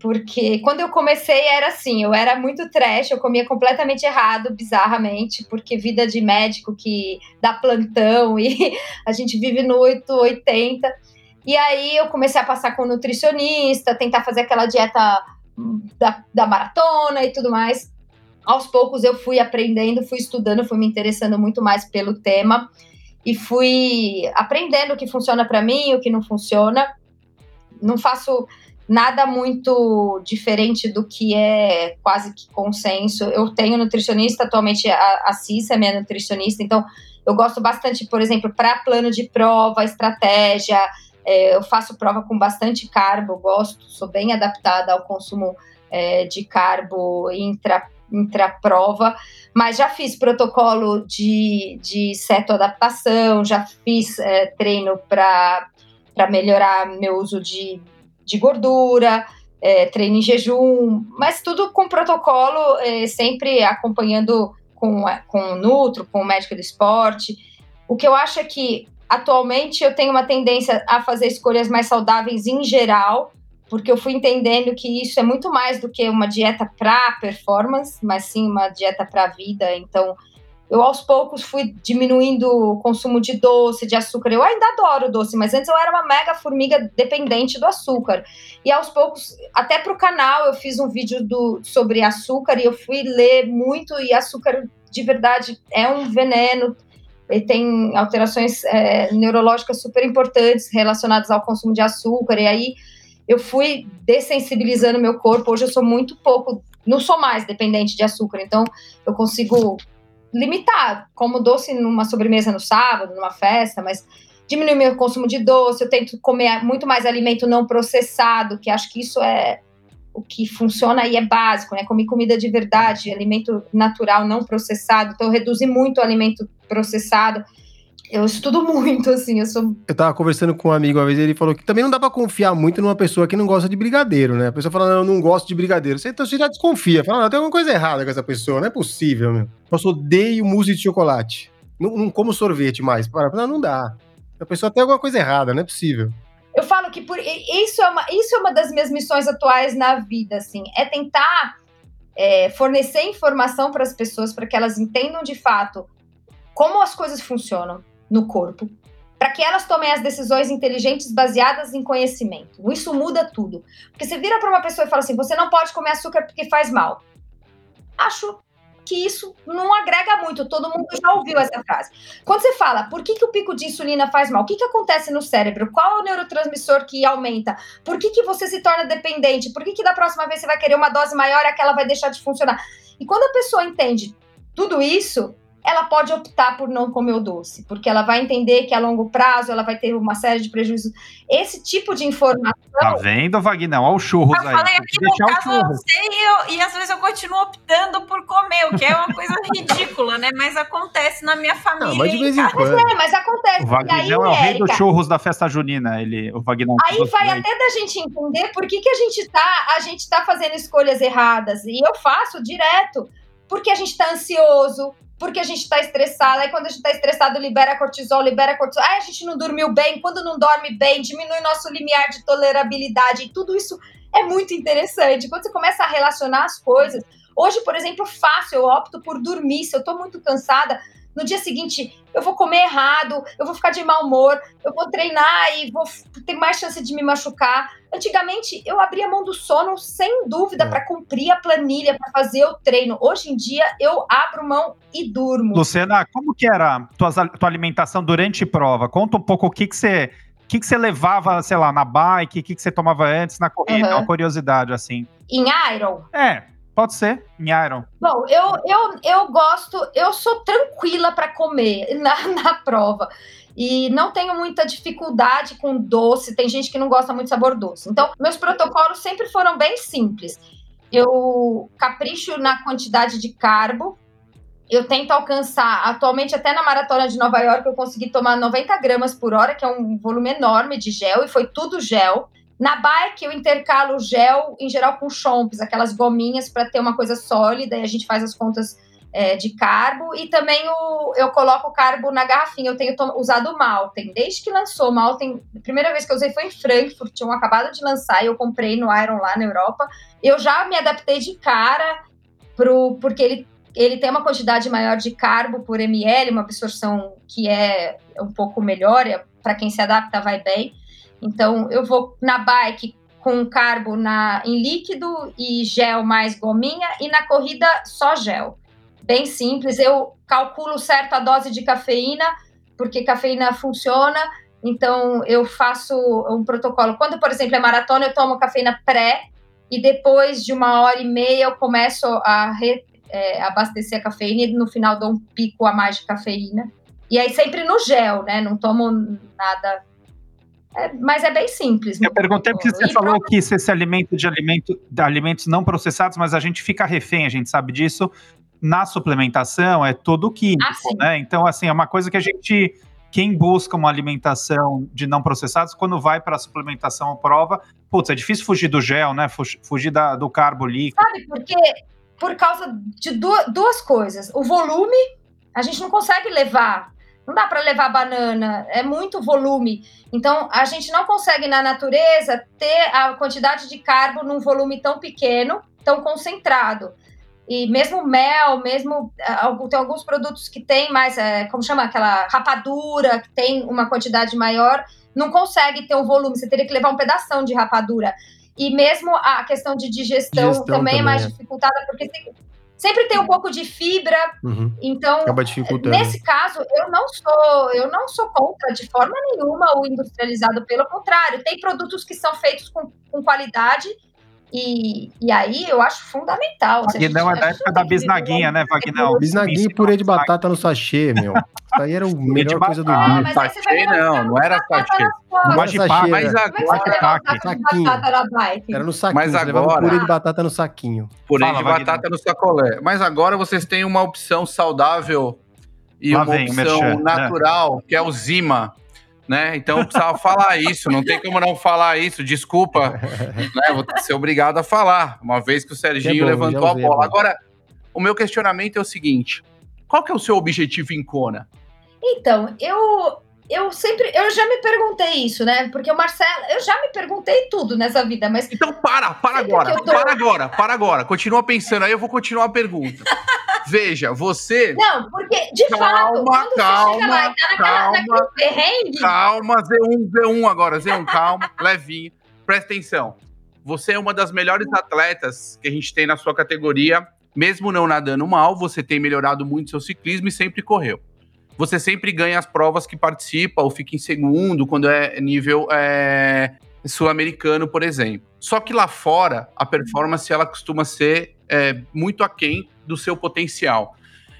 Speaker 6: Porque quando eu comecei era assim, eu era muito trash, eu comia completamente errado, bizarramente, porque vida de médico que dá plantão e a gente vive no 880. E aí eu comecei a passar com nutricionista, tentar fazer aquela dieta da, da maratona e tudo mais. Aos poucos eu fui aprendendo, fui estudando, fui me interessando muito mais pelo tema e fui aprendendo o que funciona para mim, o que não funciona. Não faço nada muito diferente do que é quase que consenso. Eu tenho nutricionista, atualmente a, a Cissa é minha nutricionista, então eu gosto bastante, por exemplo, para plano de prova, estratégia. É, eu faço prova com bastante carbo, gosto, sou bem adaptada ao consumo é, de carbo intra intra-prova, mas já fiz protocolo de, de adaptação, já fiz é, treino para melhorar meu uso de de gordura, é, treino em jejum, mas tudo com protocolo, é, sempre acompanhando com, com o Nutro, com o médico do esporte. O que eu acho é que atualmente eu tenho uma tendência a fazer escolhas mais saudáveis em geral, porque eu fui entendendo que isso é muito mais do que uma dieta para performance, mas sim uma dieta para a vida. Então, eu aos poucos fui diminuindo o consumo de doce, de açúcar. Eu ainda adoro doce, mas antes eu era uma mega formiga dependente do açúcar. E aos poucos, até para o canal, eu fiz um vídeo do, sobre açúcar e eu fui ler muito. E açúcar, de verdade, é um veneno. Ele tem alterações é, neurológicas super importantes relacionadas ao consumo de açúcar. E aí eu fui dessensibilizando meu corpo. Hoje eu sou muito pouco, não sou mais dependente de açúcar. Então eu consigo limitar, como doce numa sobremesa no sábado, numa festa, mas diminuir meu consumo de doce, eu tento comer muito mais alimento não processado, que acho que isso é o que funciona e é básico, né? Comer comida de verdade, alimento natural, não processado. Então, eu reduzi muito o alimento processado eu estudo muito, assim, eu sou.
Speaker 3: Eu tava conversando com um amigo uma vez, ele falou que também não dá pra confiar muito numa pessoa que não gosta de brigadeiro, né? A pessoa fala, não, eu não gosto de brigadeiro. Você, então você já desconfia, fala, não, tem alguma coisa errada com essa pessoa, não é possível, meu. Eu odeio mousse de chocolate. Não, não como sorvete mais. Para, não, não dá. A pessoa tem alguma coisa errada, não é possível.
Speaker 6: Eu falo que por, isso, é uma, isso é uma das minhas missões atuais na vida, assim, é tentar é, fornecer informação para as pessoas para que elas entendam de fato como as coisas funcionam no corpo, para que elas tomem as decisões inteligentes baseadas em conhecimento. Isso muda tudo. Porque você vira para uma pessoa e fala assim: você não pode comer açúcar porque faz mal. Acho que isso não agrega muito. Todo mundo já ouviu essa frase. Quando você fala por que, que o pico de insulina faz mal, o que, que acontece no cérebro? Qual é o neurotransmissor que aumenta? Por que, que você se torna dependente? Por que, que da próxima vez você vai querer uma dose maior e aquela vai deixar de funcionar? E quando a pessoa entende tudo isso, ela pode optar por não comer o doce, porque ela vai entender que a longo prazo ela vai ter uma série de prejuízos. Esse tipo de informação.
Speaker 4: Tá vendo, Wagner? Olha o churros
Speaker 2: eu
Speaker 4: aí.
Speaker 2: Falei aqui no caso, eu sei, eu, e às vezes eu continuo optando por comer, o que é uma coisa ridícula, né? Mas acontece na minha família. Não,
Speaker 3: mas de vez em quando.
Speaker 6: Mas, é, mas acontece.
Speaker 4: O aí, é o rei dos churros da festa junina. Ele, o Wagner.
Speaker 6: Aí vai até da gente entender por que, que a gente tá, a gente tá fazendo escolhas erradas. E eu faço direto. Porque a gente tá ansioso, porque a gente está estressado. Aí, quando a gente está estressado, libera cortisol, libera cortisol. Aí, a gente não dormiu bem. Quando não dorme bem, diminui nosso limiar de tolerabilidade. E tudo isso é muito interessante. Quando você começa a relacionar as coisas. Hoje, por exemplo, fácil, eu opto por dormir. Se eu estou muito cansada, no dia seguinte eu vou comer errado, eu vou ficar de mau humor, eu vou treinar e vou ter mais chance de me machucar. Antigamente eu abria mão do sono sem dúvida é. para cumprir a planilha, para fazer o treino. Hoje em dia eu abro mão e durmo.
Speaker 4: Luciana, como que era tua, tua alimentação durante prova? Conta um pouco o que que você o que, que você levava, sei lá, na bike? O que, que você tomava antes na corrida? Uhum. Uma curiosidade, assim.
Speaker 6: Em Iron?
Speaker 4: É, Pode ser, em.
Speaker 6: Bom, eu, eu, eu gosto, eu sou tranquila para comer na, na prova. E não tenho muita dificuldade com doce. Tem gente que não gosta muito de sabor doce. Então, meus protocolos sempre foram bem simples. Eu capricho na quantidade de carbo. Eu tento alcançar, atualmente, até na maratona de Nova York, eu consegui tomar 90 gramas por hora, que é um volume enorme de gel, e foi tudo gel. Na bike, eu intercalo gel, em geral, com chomps, aquelas gominhas para ter uma coisa sólida, e a gente faz as contas é, de carbo. E também o, eu coloco o carbo na garrafinha. Eu tenho usado o Malten. Desde que lançou o Malten, a primeira vez que eu usei foi em Frankfurt, tinham acabado de lançar, e eu comprei no Iron lá na Europa. Eu já me adaptei de cara, pro, porque ele ele tem uma quantidade maior de carbo por ml, uma absorção que é um pouco melhor, para quem se adapta vai bem. Então, eu vou na bike com carbo na, em líquido e gel mais gominha, e na corrida só gel. Bem simples. Eu calculo certo a dose de cafeína, porque cafeína funciona. Então, eu faço um protocolo. Quando, por exemplo, é maratona, eu tomo cafeína pré, e depois de uma hora e meia eu começo a re, é, abastecer a cafeína, e no final dou um pico a mais de cafeína. E aí sempre no gel, né? Não tomo nada é, mas é bem simples.
Speaker 4: Eu perguntei porque você e falou que você se alimenta de, alimento, de alimentos não processados, mas a gente fica refém, a gente sabe disso. Na suplementação é todo químico, ah, né? Então, assim, é uma coisa que a gente quem busca uma alimentação de não processados, quando vai para a suplementação ou prova, putz, é difícil fugir do gel, né? Fugir da, do carbo líquido.
Speaker 6: Sabe por quê? por causa de duas, duas coisas. O volume, a gente não consegue levar. Não dá para levar banana, é muito volume. Então, a gente não consegue na natureza ter a quantidade de carbo num volume tão pequeno, tão concentrado. E mesmo mel, mesmo eh, tem alguns produtos que tem mais, é, como chama aquela rapadura, que tem uma quantidade maior, não consegue ter um volume. Você teria que levar um pedaço de rapadura. E mesmo a questão de digestão, digestão também, também, é mais é. dificultada, porque sempre tem um pouco de fibra. Uhum. Então, nesse caso, eu não sou, eu não sou contra de forma nenhuma o industrializado, pelo contrário, tem produtos que são feitos com, com qualidade e, e aí eu acho fundamental.
Speaker 4: Vagnão é da época da bisnaguinha, né, Vagnão?
Speaker 3: Bisnaguinha e purê de batata no sachê, meu. Isso aí era a melhor coisa do ah, mundo.
Speaker 5: Sachê não, não era sachê. Mas
Speaker 3: Guajipaque. Era no saquinho. Mas agora... purê de batata no saquinho.
Speaker 5: Purê Fala, de batata no sacolé. Mas agora vocês têm uma opção saudável e Lá uma vem, opção né? natural, que é o Zima né? Então eu precisava falar isso, não tem como não falar isso, desculpa, né? Vou ser obrigado a falar, uma vez que o Serginho é bom, levantou a bola. Agora, o meu questionamento é o seguinte: qual que é o seu objetivo em Kona?
Speaker 6: Então, eu eu sempre, eu já me perguntei isso, né? Porque o Marcelo, eu já me perguntei tudo nessa vida, mas.
Speaker 5: Então para, para agora, tô... para agora, para agora. Continua pensando, aí eu vou continuar a pergunta. Veja, você.
Speaker 6: Não, porque, de calma, fato, quando calma, você chega lá e tá naquela, naquele perrengue.
Speaker 5: Calma, Z1, Z1 agora, Z1, calma, levinho. Presta atenção. Você é uma das melhores atletas que a gente tem na sua categoria. Mesmo não nadando mal, você tem melhorado muito seu ciclismo e sempre correu você sempre ganha as provas que participa ou fica em segundo quando é nível é, sul-americano, por exemplo. Só que lá fora, a performance ela costuma ser é, muito aquém do seu potencial.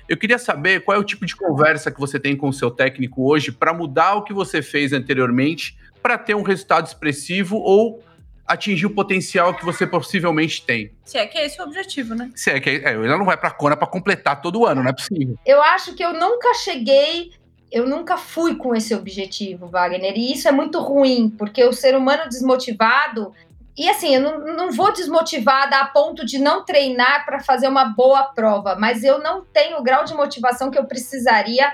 Speaker 5: Eu queria saber qual é o tipo de conversa que você tem com o seu técnico hoje para mudar o que você fez anteriormente para ter um resultado expressivo ou atingir o potencial que você possivelmente tem.
Speaker 2: Se é que é esse o objetivo, né?
Speaker 5: Se é que é, ela não vai para Kona para completar todo ano, não é possível.
Speaker 6: Eu acho que eu nunca cheguei, eu nunca fui com esse objetivo, Wagner, e isso é muito ruim, porque o ser humano desmotivado, e assim, eu não, não vou desmotivada a ponto de não treinar para fazer uma boa prova, mas eu não tenho o grau de motivação que eu precisaria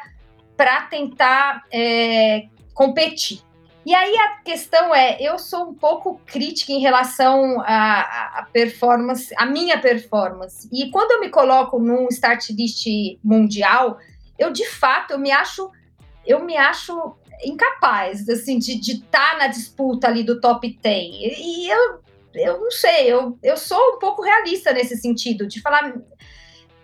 Speaker 6: para tentar é, competir. E aí a questão é, eu sou um pouco crítica em relação à, performance, a minha performance. E quando eu me coloco num start list mundial, eu de fato eu me acho, eu me acho incapaz assim de estar tá na disputa ali do top 10. E eu, eu não sei, eu, eu sou um pouco realista nesse sentido, de falar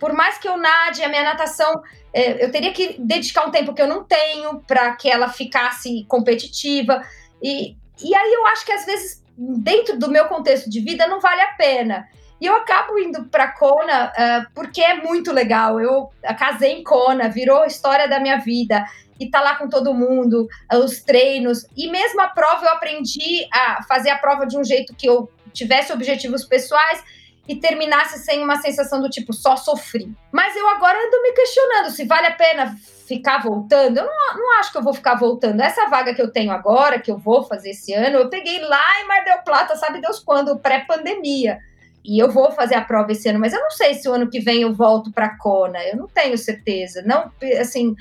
Speaker 6: por mais que eu nade, a minha natação, é, eu teria que dedicar um tempo que eu não tenho para que ela ficasse competitiva. E, e aí eu acho que às vezes, dentro do meu contexto de vida, não vale a pena. E eu acabo indo para Kona uh, porque é muito legal. Eu casei em Kona, virou história da minha vida. E tá lá com todo mundo, os treinos. E mesmo a prova, eu aprendi a fazer a prova de um jeito que eu tivesse objetivos pessoais e terminasse sem uma sensação do tipo, só sofri. Mas eu agora ando me questionando se vale a pena ficar voltando. Eu não, não acho que eu vou ficar voltando. Essa vaga que eu tenho agora, que eu vou fazer esse ano, eu peguei lá em Mar del Plata, sabe Deus quando, pré-pandemia. E eu vou fazer a prova esse ano, mas eu não sei se o ano que vem eu volto para Kona. Eu não tenho certeza. Não, assim,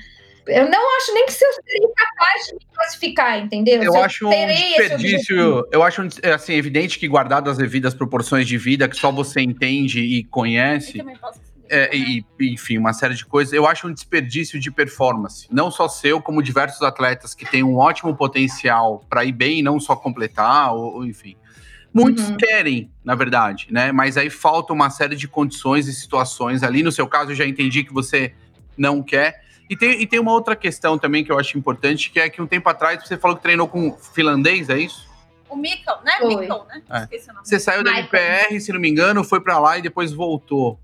Speaker 6: eu não acho nem que se eu seria capaz de me classificar, entendeu?
Speaker 5: Eu, eu acho um desperdício. Eu acho assim, evidente que, guardado as devidas proporções de vida que só você entende e conhece. É, e, enfim, uma série de coisas. Eu acho um desperdício de performance. Não só seu, como diversos atletas que têm um ótimo potencial para ir bem e não só completar, ou, ou enfim. Muitos uhum. querem, na verdade, né? Mas aí falta uma série de condições e situações. Ali no seu caso, eu já entendi que você não quer. E tem, e tem uma outra questão também que eu acho importante, que é que um tempo atrás você falou que treinou com finlandês, é isso?
Speaker 2: O Mikkel, né? Mikkel, né? É.
Speaker 5: Você saiu da MPR, se não me engano, foi para lá e depois voltou.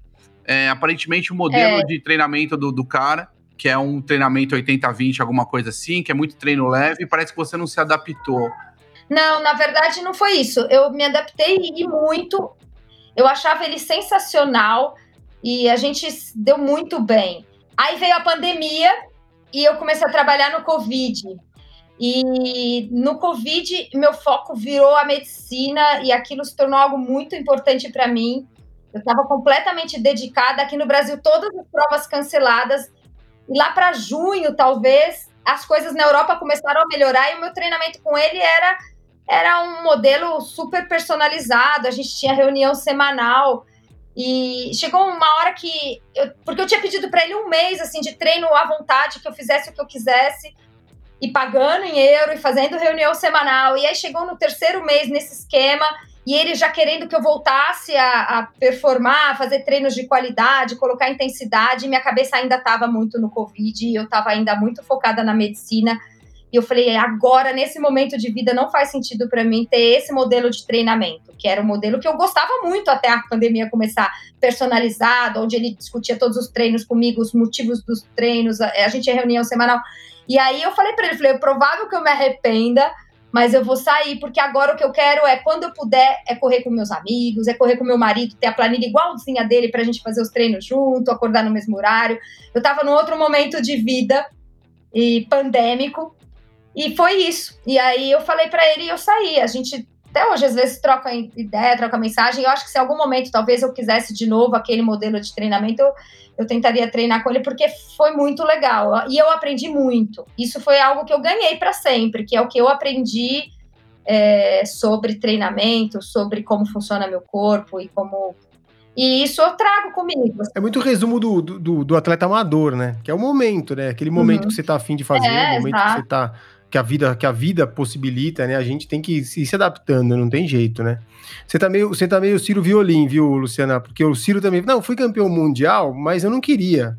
Speaker 5: É, aparentemente o modelo é. de treinamento do, do cara, que é um treinamento 80-20, alguma coisa assim, que é muito treino leve, parece que você não se adaptou.
Speaker 6: Não, na verdade não foi isso. Eu me adaptei e muito. Eu achava ele sensacional e a gente deu muito bem. Aí veio a pandemia e eu comecei a trabalhar no Covid. E no Covid, meu foco virou a medicina e aquilo se tornou algo muito importante para mim. Eu estava completamente dedicada. Aqui no Brasil, todas as provas canceladas. E lá para junho, talvez, as coisas na Europa começaram a melhorar e o meu treinamento com ele era, era um modelo super personalizado. A gente tinha reunião semanal. E chegou uma hora que. Eu, porque eu tinha pedido para ele um mês assim de treino à vontade, que eu fizesse o que eu quisesse, e pagando em euro e fazendo reunião semanal. E aí chegou no terceiro mês nesse esquema, e ele já querendo que eu voltasse a, a performar, fazer treinos de qualidade, colocar intensidade. Minha cabeça ainda estava muito no Covid, e eu estava ainda muito focada na medicina. E eu falei, é, agora, nesse momento de vida, não faz sentido para mim ter esse modelo de treinamento, que era um modelo que eu gostava muito até a pandemia começar, personalizado, onde ele discutia todos os treinos comigo, os motivos dos treinos, a, a gente tinha reunião semanal. E aí eu falei para ele, falei, é provável que eu me arrependa, mas eu vou sair, porque agora o que eu quero é, quando eu puder, é correr com meus amigos, é correr com meu marido, ter a planilha igualzinha dele pra gente fazer os treinos junto, acordar no mesmo horário. Eu tava num outro momento de vida e pandêmico, e foi isso. E aí eu falei para ele e eu saí. A gente até hoje às vezes troca ideia, troca mensagem. Eu acho que se em algum momento talvez eu quisesse de novo aquele modelo de treinamento, eu, eu tentaria treinar com ele porque foi muito legal e eu aprendi muito. Isso foi algo que eu ganhei para sempre, que é o que eu aprendi é, sobre treinamento, sobre como funciona meu corpo e como e isso eu trago comigo.
Speaker 3: É muito resumo do, do, do atleta amador, né? Que é o momento, né? Aquele momento uhum. que você tá afim de fazer, é, o momento exato. que você tá que a vida que a vida possibilita, né? A gente tem que ir se adaptando, não tem jeito, né? Você tá meio, você tá meio Ciro Violim, viu, Luciana? Porque o Ciro também, não, fui campeão mundial, mas eu não queria.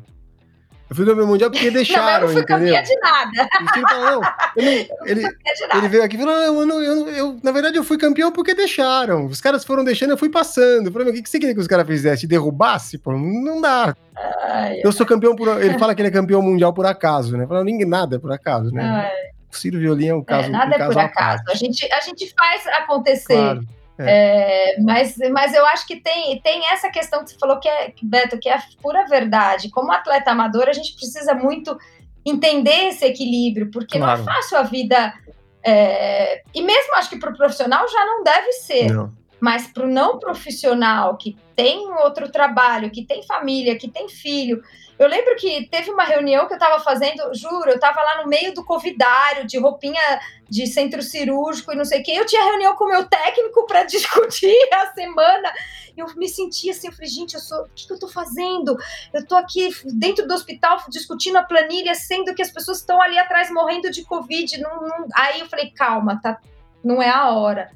Speaker 3: Eu fui campeão mundial porque deixaram, não, eu não fui entendeu?
Speaker 6: de nada.
Speaker 3: não, ele, ele, veio aqui e falou: não, eu, não, eu, eu, na verdade, eu fui campeão porque deixaram. Os caras foram deixando, eu fui passando. Eu falei, o que, que você queria que os caras fizessem? Derrubasse? Pô, não dá. Ai, eu sou campeão por. Ele fala que ele é campeão mundial por acaso, né? Fala, ninguém nada é por acaso, né? Ai. Ciro Violim é um caso. É,
Speaker 6: nada
Speaker 3: um
Speaker 6: é por acaso. A gente, a gente faz acontecer. Claro. É. É, mas, mas eu acho que tem, tem essa questão que você falou que é, Beto, que é a pura verdade. Como atleta amador, a gente precisa muito entender esse equilíbrio, porque claro. não é fácil a vida. É, e mesmo acho que para o profissional já não deve ser. Não. Mas para o não profissional que tem outro trabalho, que tem família, que tem filho, eu lembro que teve uma reunião que eu estava fazendo, juro, eu estava lá no meio do covidário, de roupinha de centro cirúrgico e não sei o quê. Eu tinha reunião com o meu técnico para discutir a semana. Eu me sentia assim, eu falei, gente, eu sou, o que, que eu estou fazendo? Eu estou aqui dentro do hospital discutindo a planilha, sendo que as pessoas estão ali atrás morrendo de Covid. Não, não... Aí eu falei, calma, tá, não é a hora.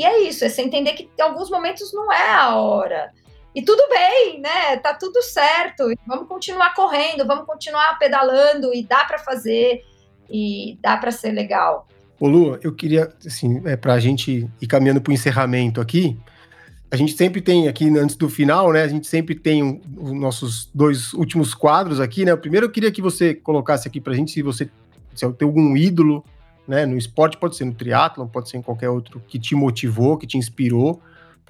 Speaker 6: E é isso, é você entender que em alguns momentos não é a hora. E tudo bem, né? Tá tudo certo. Vamos continuar correndo, vamos continuar pedalando e dá para fazer e dá para ser legal.
Speaker 3: Ô Lu, eu queria, assim, é, para a gente ir caminhando para o encerramento aqui, a gente sempre tem aqui, antes do final, né? A gente sempre tem um, os nossos dois últimos quadros aqui, né? O primeiro eu queria que você colocasse aqui para a gente se você se tem algum ídolo, né? No esporte, pode ser no triatlon, pode ser em qualquer outro que te motivou, que te inspirou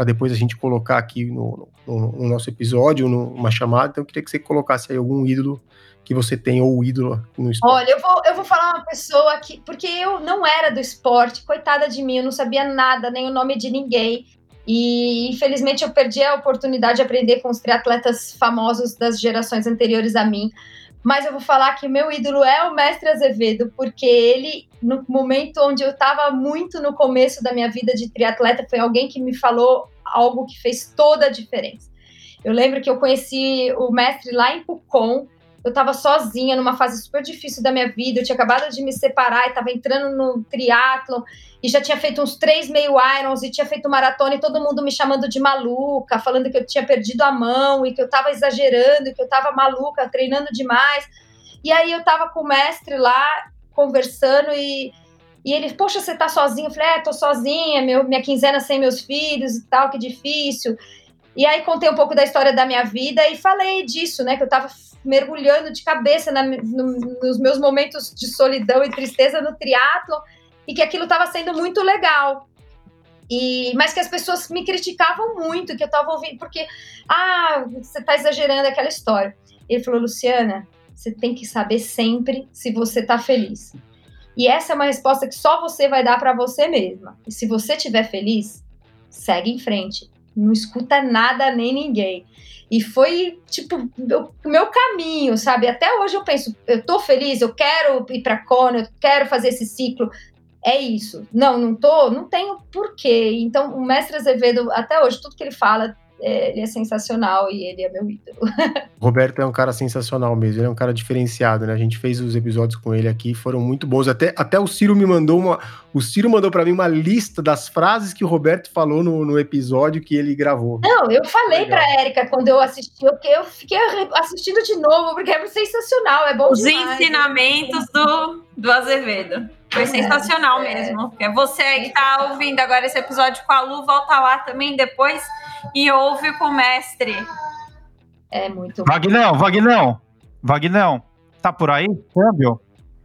Speaker 3: para depois a gente colocar aqui no, no, no nosso episódio, numa chamada. Então, eu queria que você colocasse aí algum ídolo que você tem, ou ídolo no esporte.
Speaker 6: Olha, eu vou, eu vou falar uma pessoa que. Porque eu não era do esporte, coitada de mim, eu não sabia nada, nem o nome de ninguém. E infelizmente eu perdi a oportunidade de aprender com os triatletas famosos das gerações anteriores a mim. Mas eu vou falar que meu ídolo é o Mestre Azevedo, porque ele, no momento onde eu estava muito no começo da minha vida de triatleta, foi alguém que me falou algo que fez toda a diferença. Eu lembro que eu conheci o mestre lá em Pucon, eu estava sozinha numa fase super difícil da minha vida, eu tinha acabado de me separar e estava entrando no triatlon e já tinha feito uns três meio irons e tinha feito maratona e todo mundo me chamando de maluca, falando que eu tinha perdido a mão e que eu estava exagerando, que eu estava maluca, treinando demais. E aí eu estava com o mestre lá conversando e, e ele, poxa, você tá sozinho? Eu falei, é, tô sozinha, meu, minha quinzena sem meus filhos e tal, que difícil. E aí contei um pouco da história da minha vida e falei disso, né? Que eu tava mergulhando de cabeça na, no, nos meus momentos de solidão e tristeza no triatlo e que aquilo estava sendo muito legal. E, mas que as pessoas me criticavam muito, que eu estava ouvindo, porque, ah, você está exagerando aquela história. Ele falou, Luciana, você tem que saber sempre se você está feliz. E essa é uma resposta que só você vai dar para você mesma. E se você estiver feliz, segue em frente. Não escuta nada nem ninguém. E foi, tipo, o meu caminho, sabe? Até hoje eu penso, eu tô feliz, eu quero ir pra Kona, eu quero fazer esse ciclo. É isso. Não, não tô, não tenho porquê. Então, o mestre Azevedo, até hoje, tudo que ele fala é, ele é sensacional e ele é meu ídolo.
Speaker 3: O Roberto é um cara sensacional mesmo, ele é um cara diferenciado, né? A gente fez os episódios com ele aqui, foram muito bons. Até, até o Ciro me mandou uma. O Ciro mandou para mim uma lista das frases que o Roberto falou no, no episódio que ele gravou.
Speaker 6: Não, eu falei para Érica quando eu assisti, eu, eu fiquei assistindo de novo, porque é sensacional, é bom
Speaker 2: Os
Speaker 6: demais.
Speaker 2: ensinamentos do, do Azevedo. Foi sensacional é, mesmo. É. Você que tá ouvindo agora esse episódio com a Lu, volta lá também depois e ouve com o mestre.
Speaker 6: É muito
Speaker 4: Vagnão, Vagnão, Vagnão, tá por aí? Câmbio?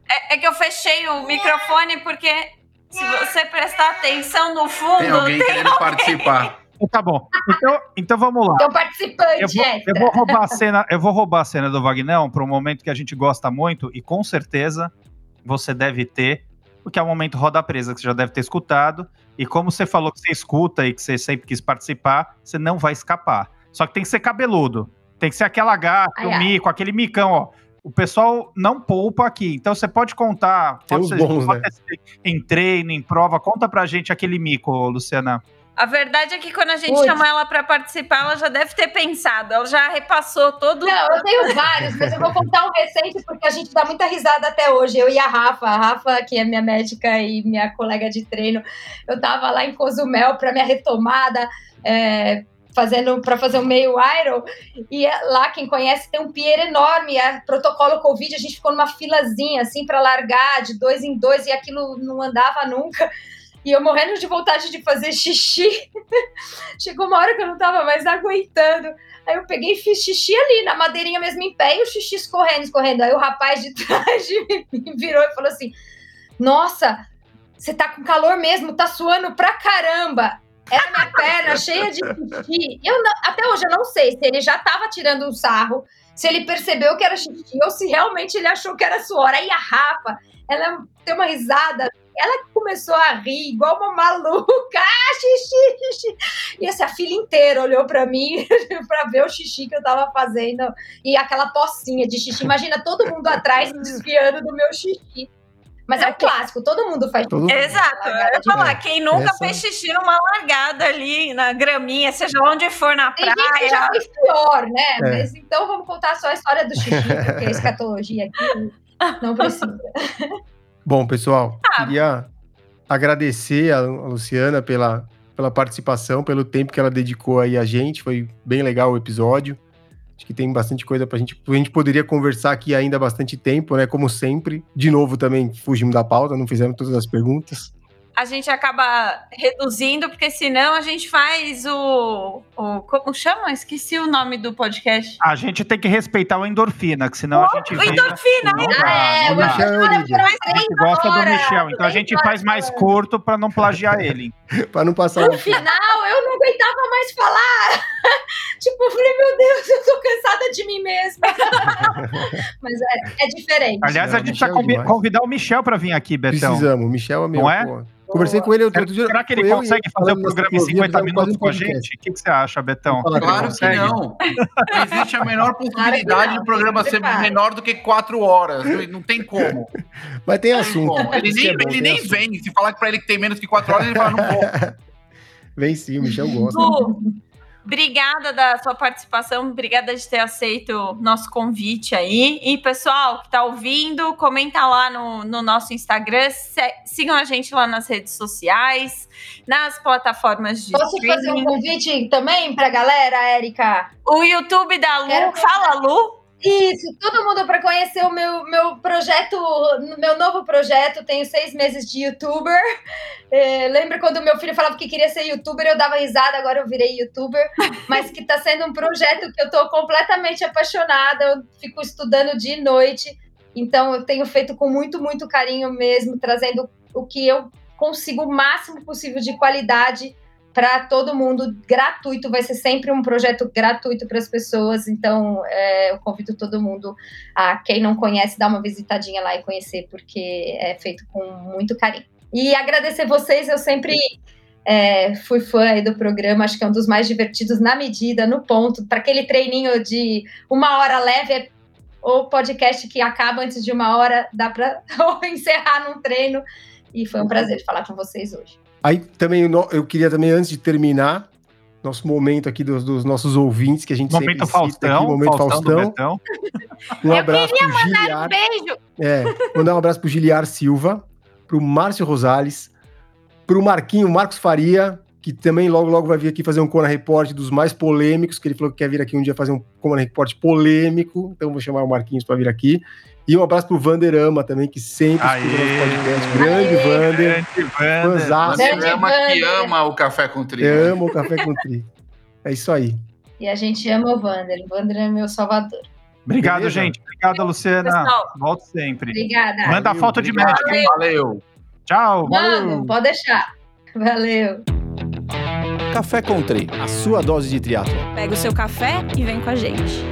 Speaker 2: É, é, que eu fechei o microfone porque se você prestar atenção no fundo.
Speaker 5: Tem alguém tem querendo alguém. participar.
Speaker 4: Tá bom. Então, então vamos lá.
Speaker 6: Então, participante,
Speaker 4: eu vou, eu vou roubar a cena, eu vou roubar a cena do Vagnão para um momento que a gente gosta muito e com certeza você deve ter, porque é o momento roda presa que você já deve ter escutado. E como você falou que você escuta e que você sempre quis participar, você não vai escapar. Só que tem que ser cabeludo. Tem que ser aquela gata, ai, o ai. mico, aquele micão, ó. O pessoal não poupa aqui. Então você pode contar. Pode,
Speaker 3: ser, bons,
Speaker 4: pode
Speaker 3: né?
Speaker 4: em treino, em prova. Conta pra gente aquele mico, Luciana.
Speaker 2: A verdade é que quando a gente chama ela para participar, ela já deve ter pensado, ela já repassou todo.
Speaker 6: Não, eu tenho vários, mas eu vou contar um recente porque a gente dá muita risada até hoje. Eu e a Rafa, a Rafa, que é minha médica e minha colega de treino, eu tava lá em Cozumel para minha retomada. É, fazendo para fazer um meio Iron e é lá quem conhece tem um pier enorme, é protocolo Covid, a gente ficou numa filazinha assim para largar de dois em dois e aquilo não andava nunca. E eu morrendo de vontade de fazer xixi. Chegou uma hora que eu não tava mais aguentando. Aí eu peguei e fiz xixi ali, na madeirinha mesmo em pé, e o xixi escorrendo, escorrendo. Aí o rapaz de trás de mim virou e falou assim: Nossa, você tá com calor mesmo, tá suando pra caramba. Era minha perna cheia de xixi. Eu não, até hoje eu não sei se ele já tava tirando um sarro, se ele percebeu que era xixi, ou se realmente ele achou que era suor. Aí a Rafa, ela tem uma risada ela começou a rir igual uma maluca. Ah, xixi, xixi. E assim, a filha inteira olhou para mim para ver o xixi que eu tava fazendo e aquela pocinha de xixi. Imagina todo mundo atrás desviando do meu xixi. Mas é o clássico, todo mundo faz.
Speaker 2: Todo Exato. Eu ia falar, quem nunca Essa... fez xixi numa largada ali, na graminha, seja onde for na
Speaker 6: Tem
Speaker 2: praia.
Speaker 6: Gente que já fez pior, né? É. Mas então vamos contar só a história do xixi, porque a escatologia aqui não precisa.
Speaker 3: Bom, pessoal, ah. queria agradecer a Luciana pela, pela participação, pelo tempo que ela dedicou aí a gente. Foi bem legal o episódio. Acho que tem bastante coisa pra gente. A gente poderia conversar aqui ainda há bastante tempo, né? Como sempre. De novo, também fugimos da pauta, não fizemos todas as perguntas
Speaker 2: a gente acaba reduzindo, porque senão a gente faz o, o. Como chama? Esqueci o nome do podcast.
Speaker 4: A gente tem que respeitar o endorfina, que senão
Speaker 2: oh,
Speaker 4: a gente.
Speaker 2: O endorfina,
Speaker 4: não, é, o Michel é A gente gosta do Michel, então a gente faz mais curto para não plagiar ele.
Speaker 3: para não passar.
Speaker 6: No final, eu não aguentava mais falar. tipo, eu falei, meu Deus, eu tô cansada de mim mesma. Mas é, é diferente.
Speaker 4: Aliás, a gente precisa convidar o Michel para vir aqui, Betão.
Speaker 3: Precisamos, o Michel é meu.
Speaker 4: Não é?
Speaker 3: Pô. Conversei com ele outro
Speaker 4: dia. Será que ele consegue fazer o programa em 50 minutos com a gente? O que, que você acha, Betão?
Speaker 5: Claro que não. Não existe a menor possibilidade do programa ser menor do que 4 horas. Não tem como.
Speaker 3: Mas tem assunto.
Speaker 5: Ele nem, é bom, ele nem vem. Se falar pra ele que tem menos que 4 horas, ele fala, não vou.
Speaker 3: Vem sim, o Michel gosta.
Speaker 2: Obrigada da sua participação, obrigada de ter aceito o nosso convite aí. E pessoal que está ouvindo, comenta lá no, no nosso Instagram, se, sigam a gente lá nas redes sociais, nas plataformas de
Speaker 6: Posso streaming. fazer um convite também para a galera, Érica?
Speaker 2: O YouTube da Lu, Quero... fala Lu.
Speaker 6: Isso, todo mundo para conhecer o meu, meu projeto, meu novo projeto. Tenho seis meses de youtuber. É, lembra quando meu filho falava que queria ser youtuber? Eu dava risada, agora eu virei youtuber. Mas que está sendo um projeto que eu estou completamente apaixonada. Eu fico estudando dia e noite. Então eu tenho feito com muito, muito carinho mesmo, trazendo o que eu consigo o máximo possível de qualidade para todo mundo, gratuito, vai ser sempre um projeto gratuito para as pessoas, então é, eu convido todo mundo a quem não conhece, dar uma visitadinha lá e conhecer, porque é feito com muito carinho. E agradecer vocês, eu sempre É, fui fã do programa, acho que é um dos mais divertidos na medida, no ponto, para aquele treininho de uma hora leve, é o podcast que acaba antes de uma hora, dá para encerrar num treino. E foi um prazer falar com vocês hoje.
Speaker 3: Aí também eu queria também, antes de terminar, nosso momento aqui dos, dos nossos ouvintes, que a gente
Speaker 4: momento
Speaker 3: sempre
Speaker 4: Faustão,
Speaker 3: aqui, momento
Speaker 4: Faustão.
Speaker 3: Faustão. Um abraço
Speaker 2: eu queria
Speaker 3: pro
Speaker 2: mandar
Speaker 3: Giliar,
Speaker 2: um beijo.
Speaker 3: é, mandar um abraço pro Giliar Silva, pro Márcio Rosales, pro Marquinho Marcos Faria, que também logo logo vai vir aqui fazer um Kona Report dos mais polêmicos, que ele falou que quer vir aqui um dia fazer um Kona Report polêmico, então vou chamar o Marquinhos para vir aqui. E um abraço pro Vanderama também, que sempre
Speaker 4: Aê,
Speaker 3: escuta nosso podcast. Grande
Speaker 6: Aê.
Speaker 3: Vander.
Speaker 4: Grande
Speaker 5: ama que ama o café com trigo.
Speaker 3: Eu amo o café com tri. É isso aí.
Speaker 6: E a gente ama o Wander. O Wander é meu salvador.
Speaker 4: Obrigado,
Speaker 3: Beleza?
Speaker 4: gente. Obrigado, Luciana.
Speaker 2: Pessoal.
Speaker 4: Volto sempre.
Speaker 6: Obrigada.
Speaker 4: Manda
Speaker 3: Valeu,
Speaker 4: foto de
Speaker 3: obrigado.
Speaker 4: médico?
Speaker 5: Valeu.
Speaker 4: Tchau.
Speaker 6: Mano, pode deixar. Valeu.
Speaker 1: Café Country, a sua dose de triatlo.
Speaker 2: Pega o seu café e vem com a gente.